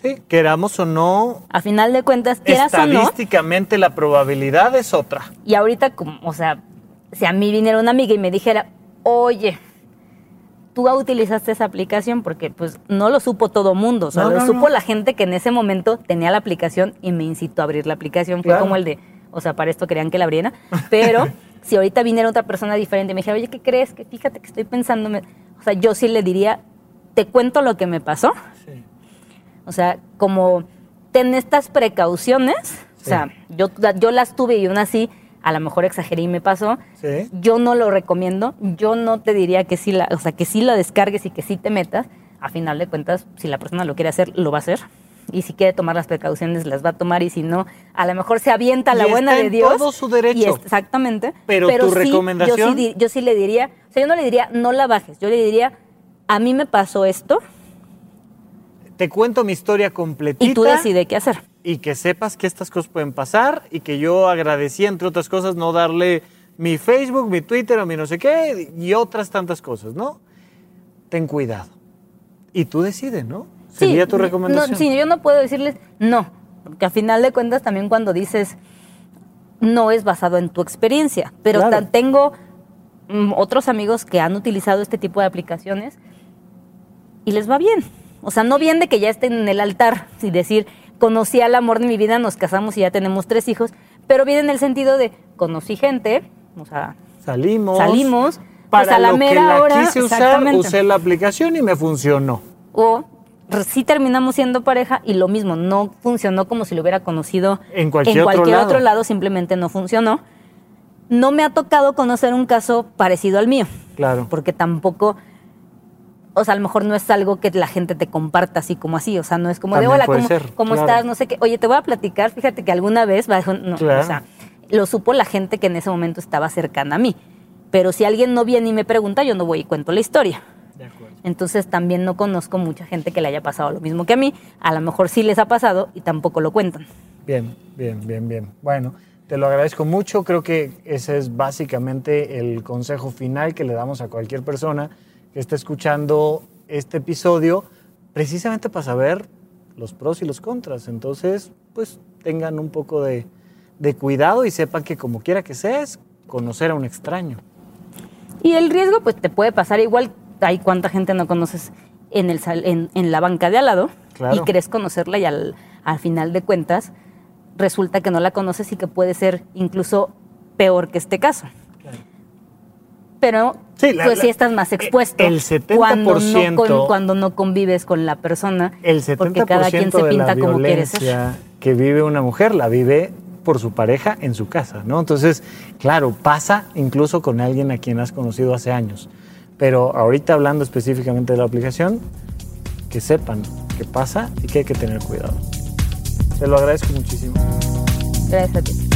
Sí, queramos o no, A final de cuentas, quieras o no, estadísticamente la probabilidad es otra. y ahorita, como, o sea, si a mí viniera una amiga y me dijera, oye, tú utilizaste esa aplicación porque pues no lo supo todo mundo, o sea, No, lo supo no. la gente que en ese momento tenía la aplicación y me incitó a abrir la aplicación. Fue Claro. como el de, o sea, para esto querían que la abriera, pero si ahorita viniera otra persona diferente y me dijera, oye, ¿qué crees? Que fíjate que estoy pensando, me-". o sea, yo sí le diría, te cuento lo que me pasó, Sí. o sea, como ten estas precauciones. O sea, yo, yo las tuve y aún así, a lo mejor exageré y me pasó. Sí. Yo no lo recomiendo. Yo no te diría que sí la, o sea, que sí la descargues y que sí te metas. A final de cuentas, si la persona lo quiere hacer, lo va a hacer. Y si quiere tomar las precauciones, las va a tomar. Y si no, a lo mejor se avienta Y la buena está de en Dios. todo su derecho. y es- exactamente. Pero tu sí, recomendación- Yo sí, yo sí le diría, o sea, yo no le diría, no la bajes. Yo le diría, a mí me pasó esto Te cuento mi historia completita. y tú decides qué hacer. Y que sepas que estas cosas pueden pasar y que yo agradecí, entre otras cosas, no darle mi Facebook, mi Twitter o mi no sé qué y otras tantas cosas, ¿no? Ten cuidado. Y tú decides, ¿no? Sería tu no, recomendación. sí, yo no puedo decirles no, porque a final de cuentas también cuando dices no es basado en tu experiencia, pero Claro. tengo mm, otros amigos que han utilizado este tipo de aplicaciones y les va bien. O sea, no bien de que ya estén en el altar y decir, conocí al amor de mi vida, nos casamos y ya tenemos tres hijos, pero bien en el sentido de conocí gente, o sea, Salimos. Salimos, Para pues a la lo que mera la hora, quise usar, usé la aplicación y me funcionó. o sí terminamos siendo pareja y lo mismo, no funcionó como si lo hubiera conocido En cualquier otro lado. otro lado, simplemente no funcionó. No me ha tocado conocer un caso parecido al mío, Claro. porque tampoco, o sea, a lo mejor no es algo que la gente te comparta así como así, o sea, no es como de, También hola, puede ¿cómo, ser, cómo claro. estás? No sé qué, oye, te voy a platicar, fíjate que alguna vez, bajo- no, Claro. o sea, lo supo la gente que en ese momento estaba cercana a mí, pero si alguien no viene y me pregunta, yo no voy y cuento la historia. De acuerdo. Entonces también no conozco mucha gente que le haya pasado lo mismo que a mí. A lo mejor sí les ha pasado y tampoco lo cuentan. Bien, bien, bien, bien. Bueno, te lo agradezco mucho. Creo que ese es básicamente el consejo final que le damos a cualquier persona que esté escuchando este episodio, precisamente para saber los pros y los contras. Entonces, pues tengan un poco de, de cuidado y sepan que como quiera que sea, es conocer a un extraño. Y el riesgo, pues te puede pasar igual. Hay cuánta gente no conoces en, el, en, en la banca de al lado Claro. y crees conocerla y al, al final de cuentas resulta que no la conoces y que puede ser incluso peor que este caso. Pero Sí, la- pues la- sí estás más expuesto el 70% cuando, no con- cuando no convives con la persona El 70% porque cada quien se de la pinta como quiere ser. violencia que vive una mujer la vive por su pareja en su casa, ¿no? Entonces, claro, pasa incluso con alguien a quien has conocido hace años. Pero ahorita hablando específicamente de la aplicación, que sepan que pasa y que hay que tener cuidado. Te lo agradezco muchísimo. Gracias a ti.